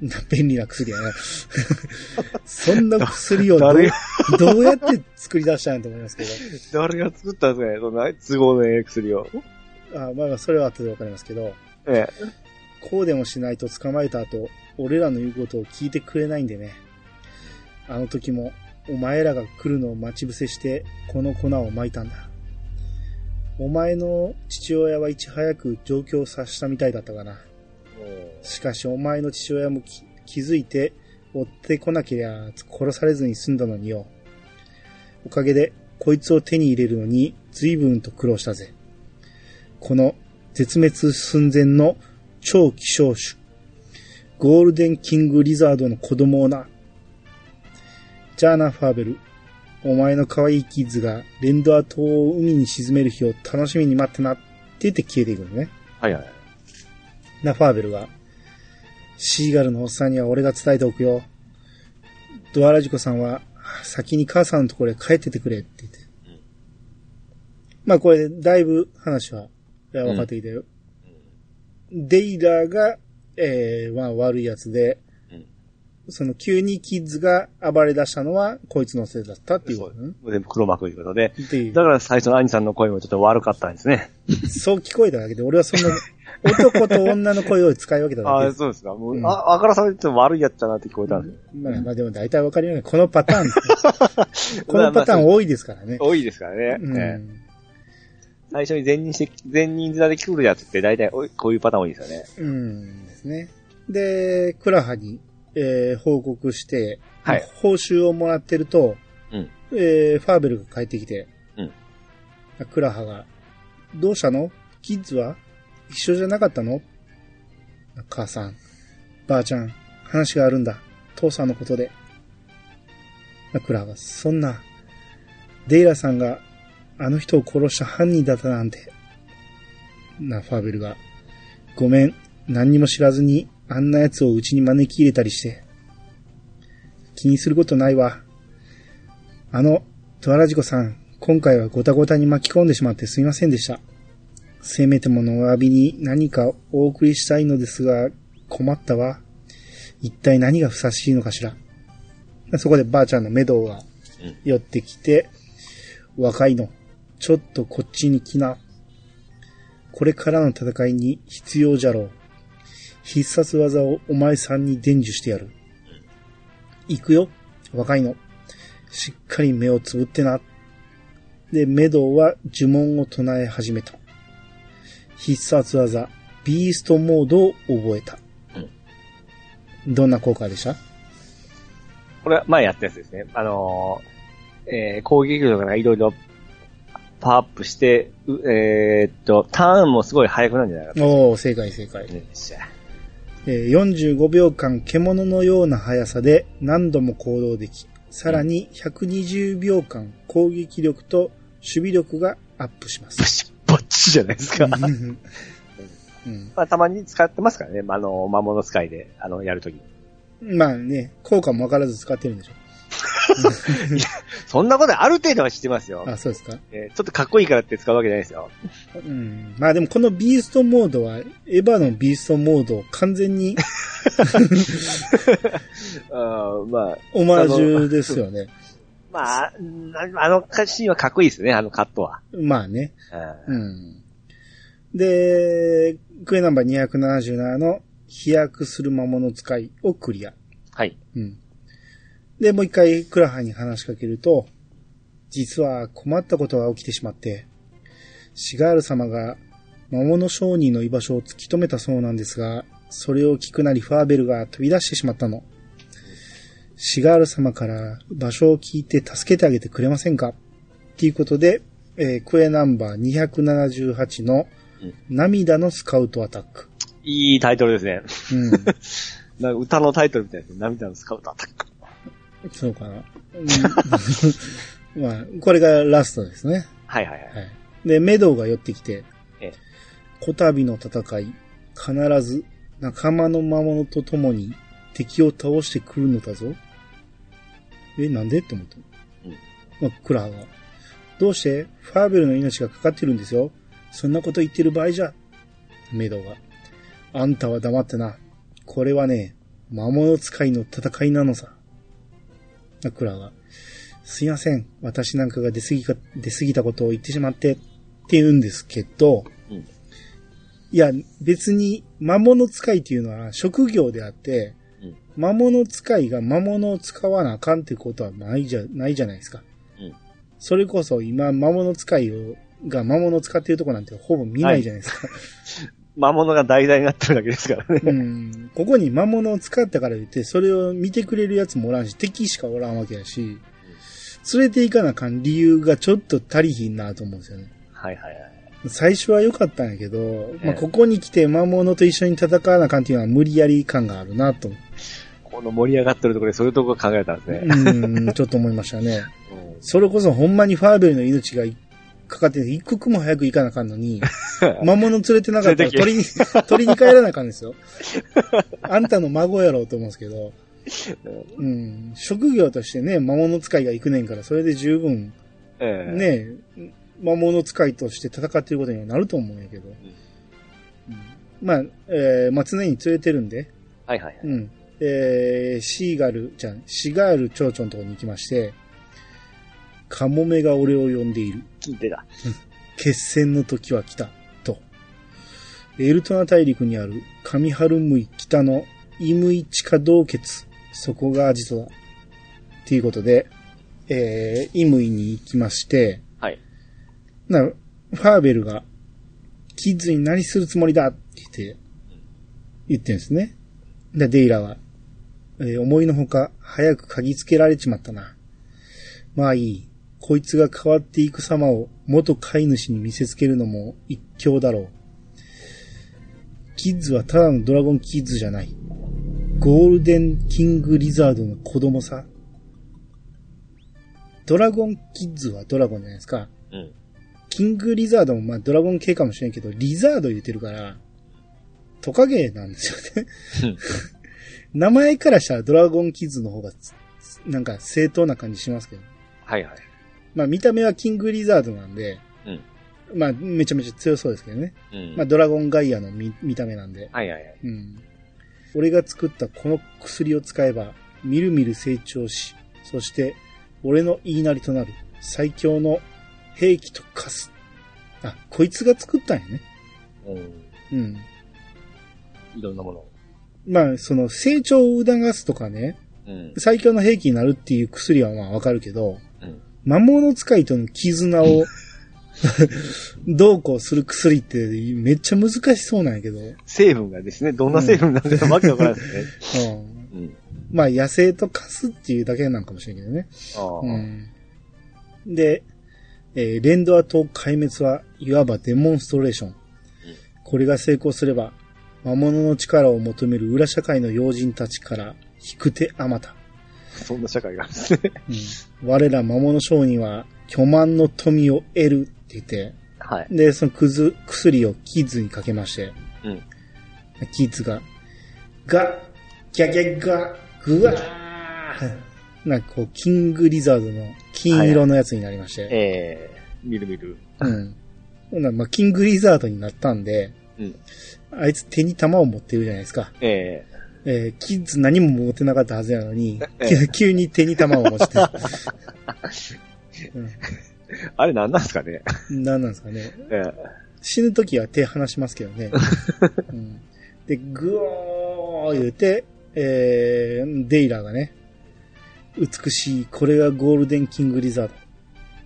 な (laughs) 便利な薬やな。(laughs) そんな薬をどう誰 (laughs) どうやって作り出したんやと思いますけど。誰が作ったんですかね？そんな都合のええ薬を。あまあまあ、それは後でわかりますけど、ええ。こうでもしないと捕まえた後、俺らの言うことを聞いてくれないんでね。あの時も、お前らが来るのを待ち伏せして、この粉を撒いたんだ。お前の父親はいち早く状況を察したみたいだったかな。しかしお前の父親もき気づいて追ってこなけりゃ殺されずに済んだのによ。おかげでこいつを手に入れるのに随分と苦労したぜ。この絶滅寸前の超希少種、ゴールデンキングリザードの子供をな。じゃあな、ファーベル。お前の可愛いキッズがレンドア島を海に沈める日を楽しみに待ってなって言って消えていくのね。はいはい。な、ファーベルが、シーガルのおっさんには俺が伝えておくよ。ドアラジコさんは、先に母さんのところへ帰っててくれって言って。うんまあこれ、だいぶ話は、分かってきたよ。デイラーが、えー、まあ悪いやつで、うんその急にキッズが暴れ出したのは、こいつのせいだったっていうことね。全部黒幕ということで。だから最初の兄さんの声もちょっと悪かったんですね。そう聞こえただけで、俺はそんな、男と女の声を使い分けただああ、けです。そうですか。もう、うんあ、あからさまにちょっと悪いやつだなって聞こえたんですよ。まあ、まあでも大体わかるよね。このパターン、(laughs) このパターン多いですからね。多いですからね。うんええ最初に全人して、全人面で来るやつって大体おいこういうパターン多いですよね。うんですね。で、クラハに、えー報告して、はい報酬をもらってると、うんえーファーベルが帰ってきて、うんクラハが、どうしたの？キッズは？一緒じゃなかったの？母さん、ばあちゃん、話があるんだ。父さんのことで。クラハが、そんな、デイラさんがあの人を殺した犯人だったなんて。な、ファーベルが、ごめん、何にも知らずにあんな奴をうちに招き入れたりして。気にすることないわ。あの、ドアラジコさん、今回はゴタゴタに巻き込んでしまってすみませんでした。せめてものお詫びに何かお送りしたいのですが、困ったわ。一体何がふさわしいのかしら。そこでばあちゃんのメドウが寄ってきて、若いの、ちょっとこっちに来な。これからの戦いに必要じゃろう。必殺技をお前さんに伝授してやる。行くよ、若いの。しっかり目をつぶってな。で、メドウは呪文を唱え始めた。必殺技、ビーストモードを覚えた。どんな効果でした？これは前やったやつですね。あのーえー攻撃力がいろいろパワーアップして、うえーっと、ターンもすごい速くなるんじゃないかと。おー、正解正解。ねしゃえー45秒間獣のような速さで何度も行動でき、さらに120秒間攻撃力と守備力がアップしますバ。チバッチじゃないですか。うんまあ、たまに使ってますからね。あの、魔物使いで、あの、やるとき。まあね、効果もわからず使ってるんでしょ。(laughs) そんなことある程度は知ってますよ。あ、そうですか。えーちょっとかっこいいからって使うわけじゃないですよ。うん。まあでもこのビーストモードは、エヴァのビーストモードを完全に (laughs) あまあ、オマージュですよね。まあ、なあのシーンはかっこいいですね、あのカットは。まあね。うんうん。で、クエナンバー277の飛躍する魔物使いをクリア。はい。うん。で、もう一回クラハに話しかけると、実は困ったことが起きてしまって、シガール様が魔物商人の居場所を突き止めたそうなんですが、それを聞くなりファーベルが飛び出してしまったの。シガール様から場所を聞いて助けてあげてくれませんか？っていうことで、えークエナンバー278のうん涙のスカウトアタック。いいタイトルですね。うん。(laughs) なんか歌のタイトルみたいですね。涙のスカウトアタック。そうかな。うん (laughs) まあ、これがラストですね。はいはいはい。はい。で、メドウが寄ってきてええ、こたびの戦い、必ず仲間の魔物と共に敵を倒してくるのだぞ。え、なんで？って思った。うんまあ、クラハが。どうして？ファーベルの命がかかってるんですよ。そんなこと言ってる場合じゃ。メドウが。あんたは黙ってな。これはね、魔物使いの戦いなのさ。クラが、すいません。私なんかが出過ぎか、出過ぎたことを言ってしまって、って言うんですけど、うんいや、別に魔物使いっていうのは職業であって、うん魔物使いが魔物を使わなあかんってことはないじゃ、ないじゃないですか。うんそれこそ今魔物使いを、が魔物を使ってるとこなんてほぼ見ないじゃないですか。(laughs) 魔物が題材になってるだけですからね。うん。ここに魔物を使ったから言って、それを見てくれるやつもおらんし、敵しかおらんわけやし、連れて行かなあかん理由がちょっと足りひんなと思うんですよね。はいはいはい。最初は良かったんやけど、まあ、ええここに来て魔物と一緒に戦わなあかんっていうのは無理やり感があるなと、この盛り上がってるところでそういうところ考えたんですね。うん、ちょっと思いましたね。うんそれこそほんまにファーベルの命がかかってて、一刻も早く行かなあかんのに、(laughs) 魔物連れてなかったら連れてけ取りに、(laughs) 取りに帰らなあかんですよ。あんたの孫やろうと思うんですけど、うん、職業としてね、魔物使いが行くねんから、それで十分、ええね、魔物使いとして戦ってることにはなると思うんやけど。うんまあ、えー、まあ常に連れてるんで、はいはいはい。うん。えー、シーガル、じゃん、シガール町長のところに行きまして、カモメが俺を呼んでいる。聞いてた。決戦の時は来た。と。エルトナ大陸にある上春ムイ北のイムイ地下洞穴。そこがアジトだ。っていうことで、えー、イムイに行きまして、はい。な、ファーベルが、キッズに何するつもりだって言って、言ってるんですね。で、デイラは、えー思いのほか、早く嗅ぎつけられちまったな。まあいい。こいつが変わっていく様を元飼い主に見せつけるのも一興だろう。キッズはただのドラゴンキッズじゃない。ゴールデンキングリザードの子供さ。ドラゴンキッズはドラゴンじゃないですか。うん。キングリザードもまあドラゴン系かもしれんけど、リザード言ってるから、トカゲなんですよね。名前からしたらドラゴンキッズの方がつ、なんか正当な感じしますけど。はいはい。まあ見た目はキングリザードなんで、うんまあめちゃめちゃ強そうですけどね。うん。まあドラゴンガイアの見見た目なんで。はいはいはい。うん。俺が作ったこの薬を使えば、みるみる成長し、そして、俺の言いなりとなる最強の兵器と化す。あ、こいつが作ったんやね。うん。うん。いろんなものを。まあ、その、成長を促すとかね、うん。最強の兵器になるっていう薬はまあわかるけど、うん。魔物使いとの絆を、(laughs) どうこうする薬ってめっちゃ難しそうなんやけど、うん。成分がですね、どんな成分なんだかわけわからないですね。うん。まあ、野生と化すっていうだけなんかもしれんけどね。うん。で、えーレンドア島壊滅はいわばデモンストレーション。これが成功すれば、魔物の力を求める裏社会の要人たちから引く手あまた。そんな社会があるんですね。うん、我ら魔物商人は巨万の富を得るって言って、はい。で、そのくず、薬をキッズにかけまして、うん。キッズが、ガギャギャガグワーなんかこう、キングリザードの金色のやつになりまして、ええみるみる。うん。ほんならまあ、キングリザードになったんで、うん。ああいつ手に弾を持ってるじゃないですか。ええーキッズ何も持ってなかったはずやのに、ええ (laughs) 急に手に弾を持って、え (laughs) あれ何なんですかね？うん、何なんですかね。ええ死ぬ時は手離しますけどね。(laughs) うん、で、ぐおー言うて、えー、デイラーがね、美しい、これがゴールデンキングリザード。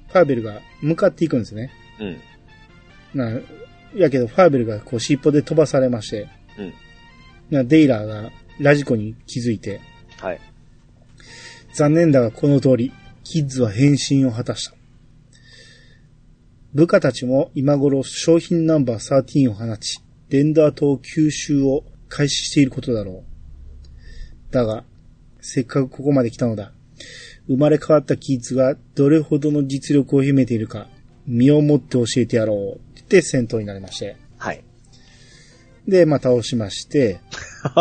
ファーベルが向かっていくんですね。うん。な、やけど、ファーベルがこう尻尾で飛ばされまして、うん。なデイラーがラジコに気づいて、はい。残念だがこの通り、キッズは変身を果たした。部下たちも今頃商品ナンバー13を放ち、レンダー島吸収を開始していることだろう。だが、せっかくここまで来たのだ。生まれ変わったキッズがどれほどの実力を秘めているか、身をもって教えてやろう。って戦闘になりまして。はい。で、まあ倒しまして、(laughs) あ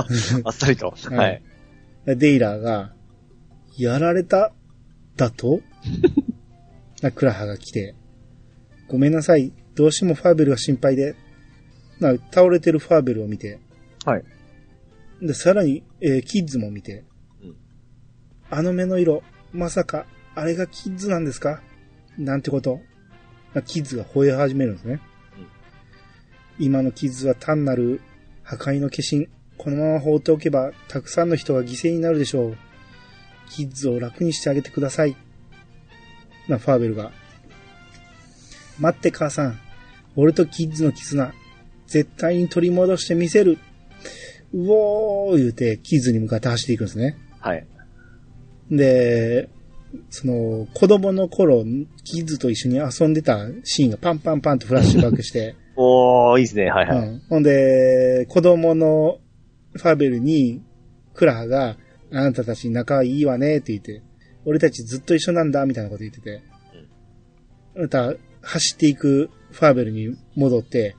っさりと。はいはい。デイラーが、やられただと？(laughs) なクラハが来て、ごめんなさい。どうしてもファーベルが心配で、な倒れてるファーベルを見て、はい。で、さらに、えーキッズも見て、うんあの目の色、まさか、あれがキッズなんですか？なんてこと。まあキッズが吠え始めるんですね。今のキッズは単なる破壊の化身。このまま放っておけば、たくさんの人が犠牲になるでしょう。キッズを楽にしてあげてください。な、ファーベルが。待って母さん。俺とキッズの絆、絶対に取り戻してみせる。うおー言うて、キッズに向かって走っていくんですね。はい。で、その、子供の頃、キッズと一緒に遊んでたシーンがパンパンパンとフラッシュバックして、おー、いいですね。はいはい。うん。ほんで、子供のファーベルに、クラハが、あなたたち仲いいわねって言って、俺たちずっと一緒なんだ、みたいなこと言ってて、また、走っていくファーベルに戻って、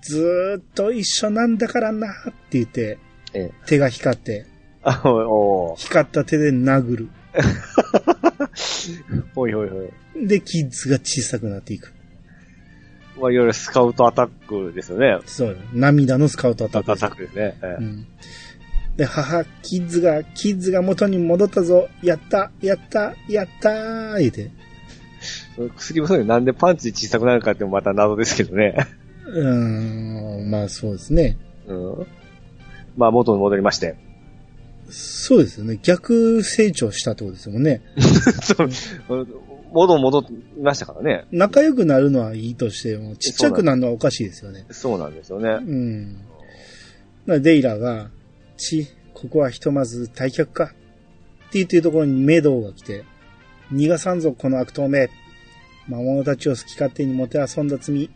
ずーっと一緒なんだからなって言って、ええ。手が光って。光った手で殴る。(laughs) ほいほいほい。で、キッズが小さくなっていく。まあ、いわゆるスカウトアタックですよね。そうよ。涙のスカウトアタアックです。タックですね。で、母、キッズが、キッズが元に戻ったぞ。やった、やった、やったー、言うて。薬もそうでなんでパンチで小さくなるかってもまた謎ですけどね。うーん、まあそうですね。うん。まあ、元に戻りまして。そうですよね。逆成長したってことですもんね。(laughs) そう (laughs) 元に戻りましたからね。仲良くなるのはいいとしても、ちっちゃくなるのはおかしいですよね。そうなんですよね。うん。デイラが、ち、ここはひとまず退却か。って言ってるところにメドウが来て、逃がさんぞ、この悪党め。魔物たちを好き勝手にもてあそんだ罪、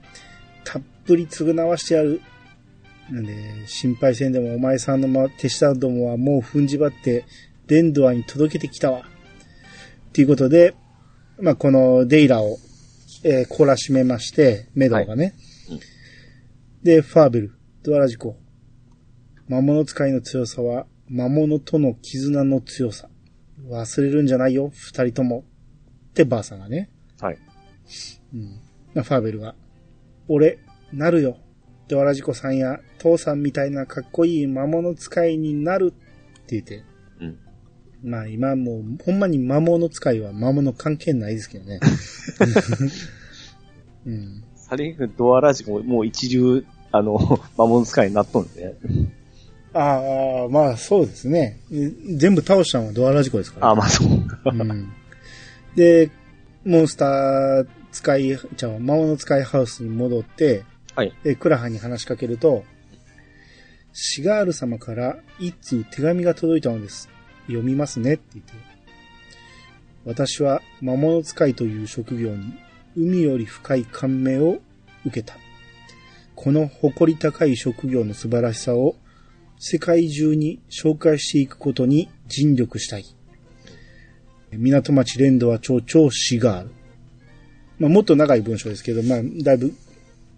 たっぷり償わしてやる。なんで、心配せんでもお前さんのま手下どもはもう踏んじばって、レンドアに届けてきたわ。っていうことで、まあ、このデイラを、えー、懲らしめまして、メドウがね。うんで、ファーベル、ドアラジコ。魔物使いの強さは、魔物との絆の強さ。忘れるんじゃないよ、二人とも。ってばあさんがね。はい。うん。ファーベルが、俺、なるよ。ドアラジコさんや父さんみたいなかっこいい魔物使いになるって言って。うん。まあ今もう、ほんまに魔物使いは魔物関係ないですけどね。(laughs) うん。サリンクドアラジコももう一流、あの、(laughs) 魔物使いになっとんでね。ああ、まあそうですね。全部倒したのはドアラジコですから。あ、まあそうか。うん。で、モンスター使い、じゃあ魔物使いハウスに戻って、はい。で、クラハに話しかけると、シガール様から一通手紙が届いたのです。読みますねって言って。私は魔物使いという職業に海より深い感銘を受けた。この誇り高い職業の素晴らしさを世界中に紹介していくことに尽力したい。港町連ドは町長シガール。まあ、もっと長い文章ですけど、まあ、だいぶ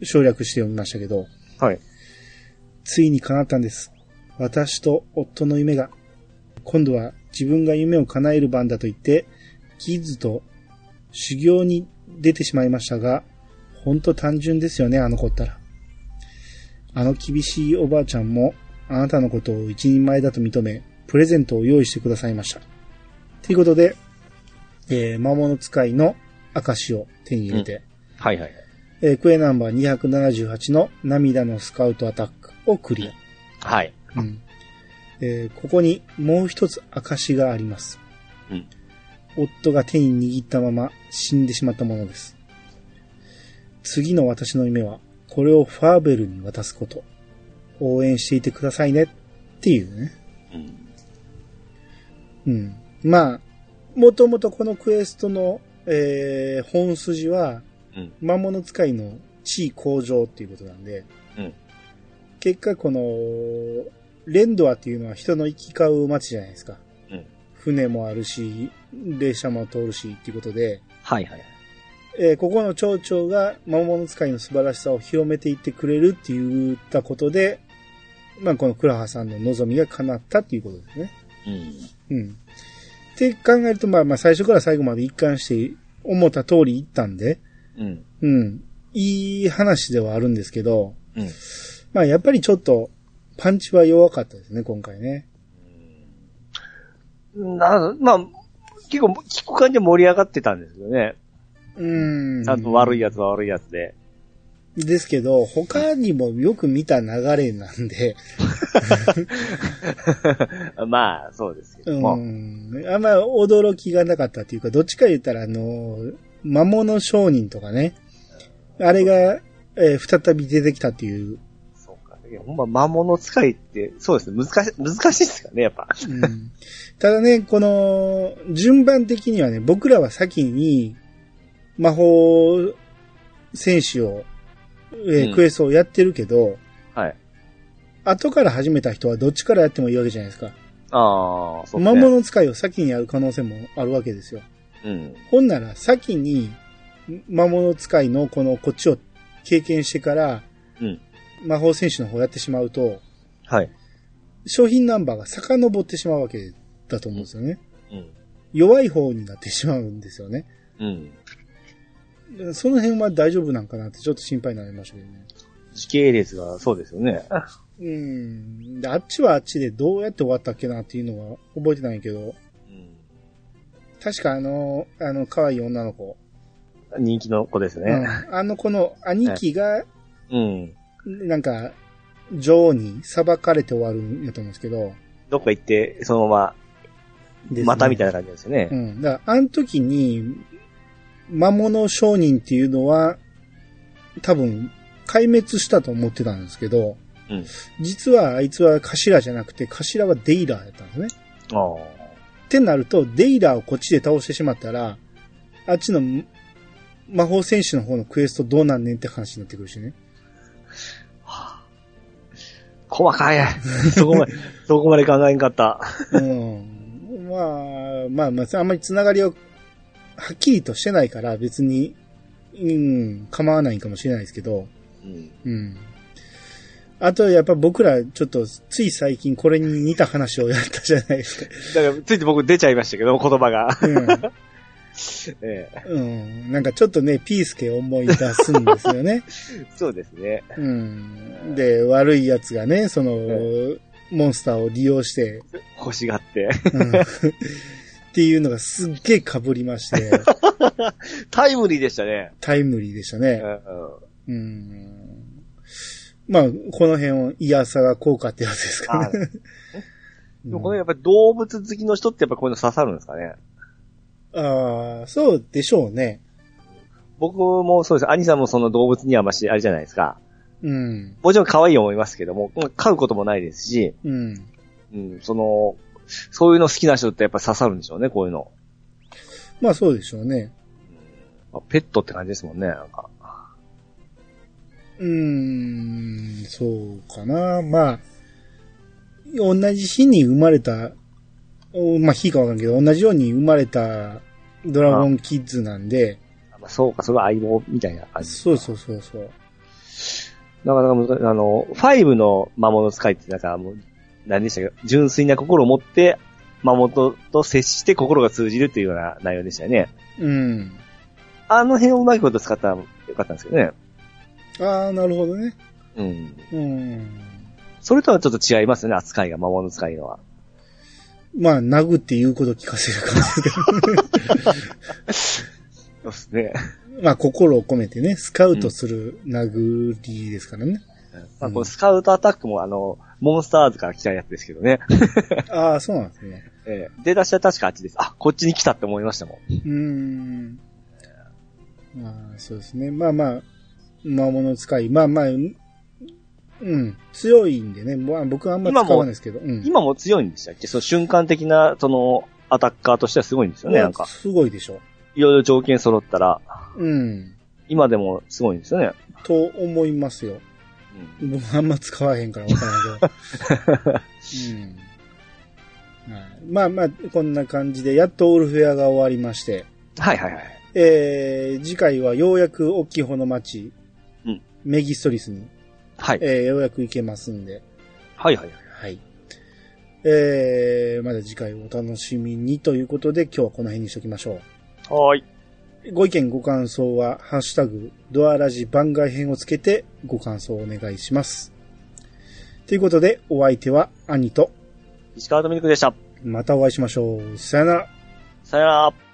省略して読みましたけど、はい。ついに叶ったんです。私と夫の夢が。今度は自分が夢を叶える番だと言って、キッズと修行に出てしまいましたが、ほんと単純ですよね、あの子ったら。あの厳しいおばあちゃんも、あなたのことを一人前だと認め、プレゼントを用意してくださいました。ということで、えー、魔物使いの証を手に入れて、はいはい。えークエナンバー278の涙のスカウトアタックをクリア。はい。うんえーここにもう一つ証があります。うん夫が手に握ったまま死んでしまったものです。次の私の夢は、これをファーベルに渡すこと。応援していてくださいね。っていうね。うん。うん。まあ、もともとこのクエストの、えー本筋は、うん。魔物使いの地位向上っていうことなんで、うん結果この、レンドアっていうのは人の行き交う街じゃないですか。うん船もあるし、列車も通るしっていうことで、はいはい。えーここの町長が魔物使いの素晴らしさを広めていってくれるって言ったことで、まあこのクラハさんの望みが叶ったっていうことですね。うん。うん。って考えると、まあまあ最初から最後まで一貫して思った通り言ったんで、うん。うん。いい話ではあるんですけど、うん。まあやっぱりちょっと、パンチは弱かったですね、今回ね。な、まあ、結構聞く感じで盛り上がってたんですよね。うん。ちゃんと悪いやつは悪いやつで。ですけど、他にもよく見た流れなんで、(laughs) まあ、そうですけうども。ん。あんま驚きがなかったっていうか、どっちか言ったら、あの、魔物商人とかね、あれが、えー再び出てきたっていう。いやほんま、魔物使いって、そうですね。難しい、難しいですかね、やっぱ。うんただね、この、順番的にはね、僕らは先に、魔法戦士を、えーうんクエストをやってるけど、はい。後から始めた人はどっちからやってもいいわけじゃないですか。ああ、そうです魔ね。物使いを先にやる可能性もあるわけですよ。うん。ほんなら、先に、魔物使いのこの、こっちを経験してから、うん魔法戦士の方やってしまうと、はい。商品ナンバーが遡ってしまうわけだと思うんですよね。うん。弱い方になってしまうんですよね。うん。その辺は大丈夫なんかなってちょっと心配になりましたけどね。時系列がそうですよね。うん。で、あっちはあっちでどうやって終わったっけなっていうのは覚えてないけど、確かあの、あの、可愛い女の子。うん。人気の子ですうんね。あの子の兄貴が、うん。なんか、女王に裁かれて終わるんやと思うんですけど、どっか行って、そのまま、またみたいな感じですよねう。ん。だから、あの時に、魔物商人っていうのは、多分、壊滅したと思ってたんですけど、うん実はあいつは頭じゃなくて、頭はデイラーやったんですね。ああ。ってなると、デイラーをこっちで倒してしまったら、あっちの魔法戦士の方のクエストどうなんねんって話になってくるしね。細かい。(laughs) そこまで、(laughs) そこまで考えんかった。うん。まあ、まあまあ、あんまりつながりをはっきりとしてないから別に、うん、構わないかもしれないですけど、うん。うん。あと、やっぱ僕ら、ちょっと、つい最近これに似た話をやったじゃないですか。だから、ついて僕出ちゃいましたけど、言葉が。うん。ええうん。なんかちょっとね、ピースケ思い出すんですよね。(laughs) そうですね。うん。で、悪い奴がね、その、うモンスターを利用して、欲しがって。うん (laughs) っていうのがすっげえ被りまして、(laughs) タイムリーでしたね。タイムリーでしたね。うんうんうん。まあ、この辺を嫌さが効果ってやつですかね。でもこれやっぱり動物好きの人ってやっぱこういうの刺さるんですかね。ああ、そうでしょうね。僕もそうです。兄さんもその動物にはまし、あれじゃないですか。うん。もちろん可愛い思いますけども、飼うこともないですし、うん。うん、その、そういうの好きな人ってやっぱ刺さるんでしょうね、こういうの。まあそうでしょうね。まあペットって感じですもんね、なんか。うーん、そうかな。まあ、同じ日に生まれた、おまあ日かわかんないけど、同じように生まれたドラゴンキッズなんで、まあ、そうか、それは相棒みたいな感じ。そうそうそうそう。なかなか難しい。あの、5の魔物使いってなんかもう、何でしたっけ？純粋な心を持って、魔物と接して心が通じるっていうような内容でしたよね。うん。あの辺をうまいこと使ったらよかったんですけどね。ああ、なるほどね。うん。うん。それとはちょっと違いますよね、扱いが、魔物使いのは。まあ、殴って言うこと聞かせる感じで。(laughs) そうですね。まあ、心を込めてね、スカウトする殴りですからね。まあ、このスカウトアタックもあの、モンスターズから来たやつですけどね。(laughs) ああ、そうなんですね。ええ出だしは確かあっちです。あ、こっちに来たって思いましたもん。うーん。まあ、そうですね。まあまあ、魔物使い。まあまあ、うんうん、強いんでね。まあ僕はあんま使わないですけど。うん。今も強いんでしたっけ？その瞬間的な、その、アタッカーとしてはすごいんですよね、なんか。すごいでしょ。いろいろ条件揃ったら、うん。今でもすごいんですよね。と思いますよ。うん。僕あんま使わへんからわからんけど。うん。はいまあまあ、こんな感じで、やっとオルフェアが終わりまして、はいはいはい。えー、次回はようやく大きい方の町、うんメギストリスに、はい。えー、ようやく行けますんで、はいはいはい。はい。えー、まだ次回お楽しみにということで、今日はこの辺にしときましょはーい。う。ご意見ご感想は、ハッシュタグ、ドアラジ番外編をつけてご感想をお願いします。ということで、お相手は兄と、石川とミルクでした。またお会いしましょう。さよなら。さよなら。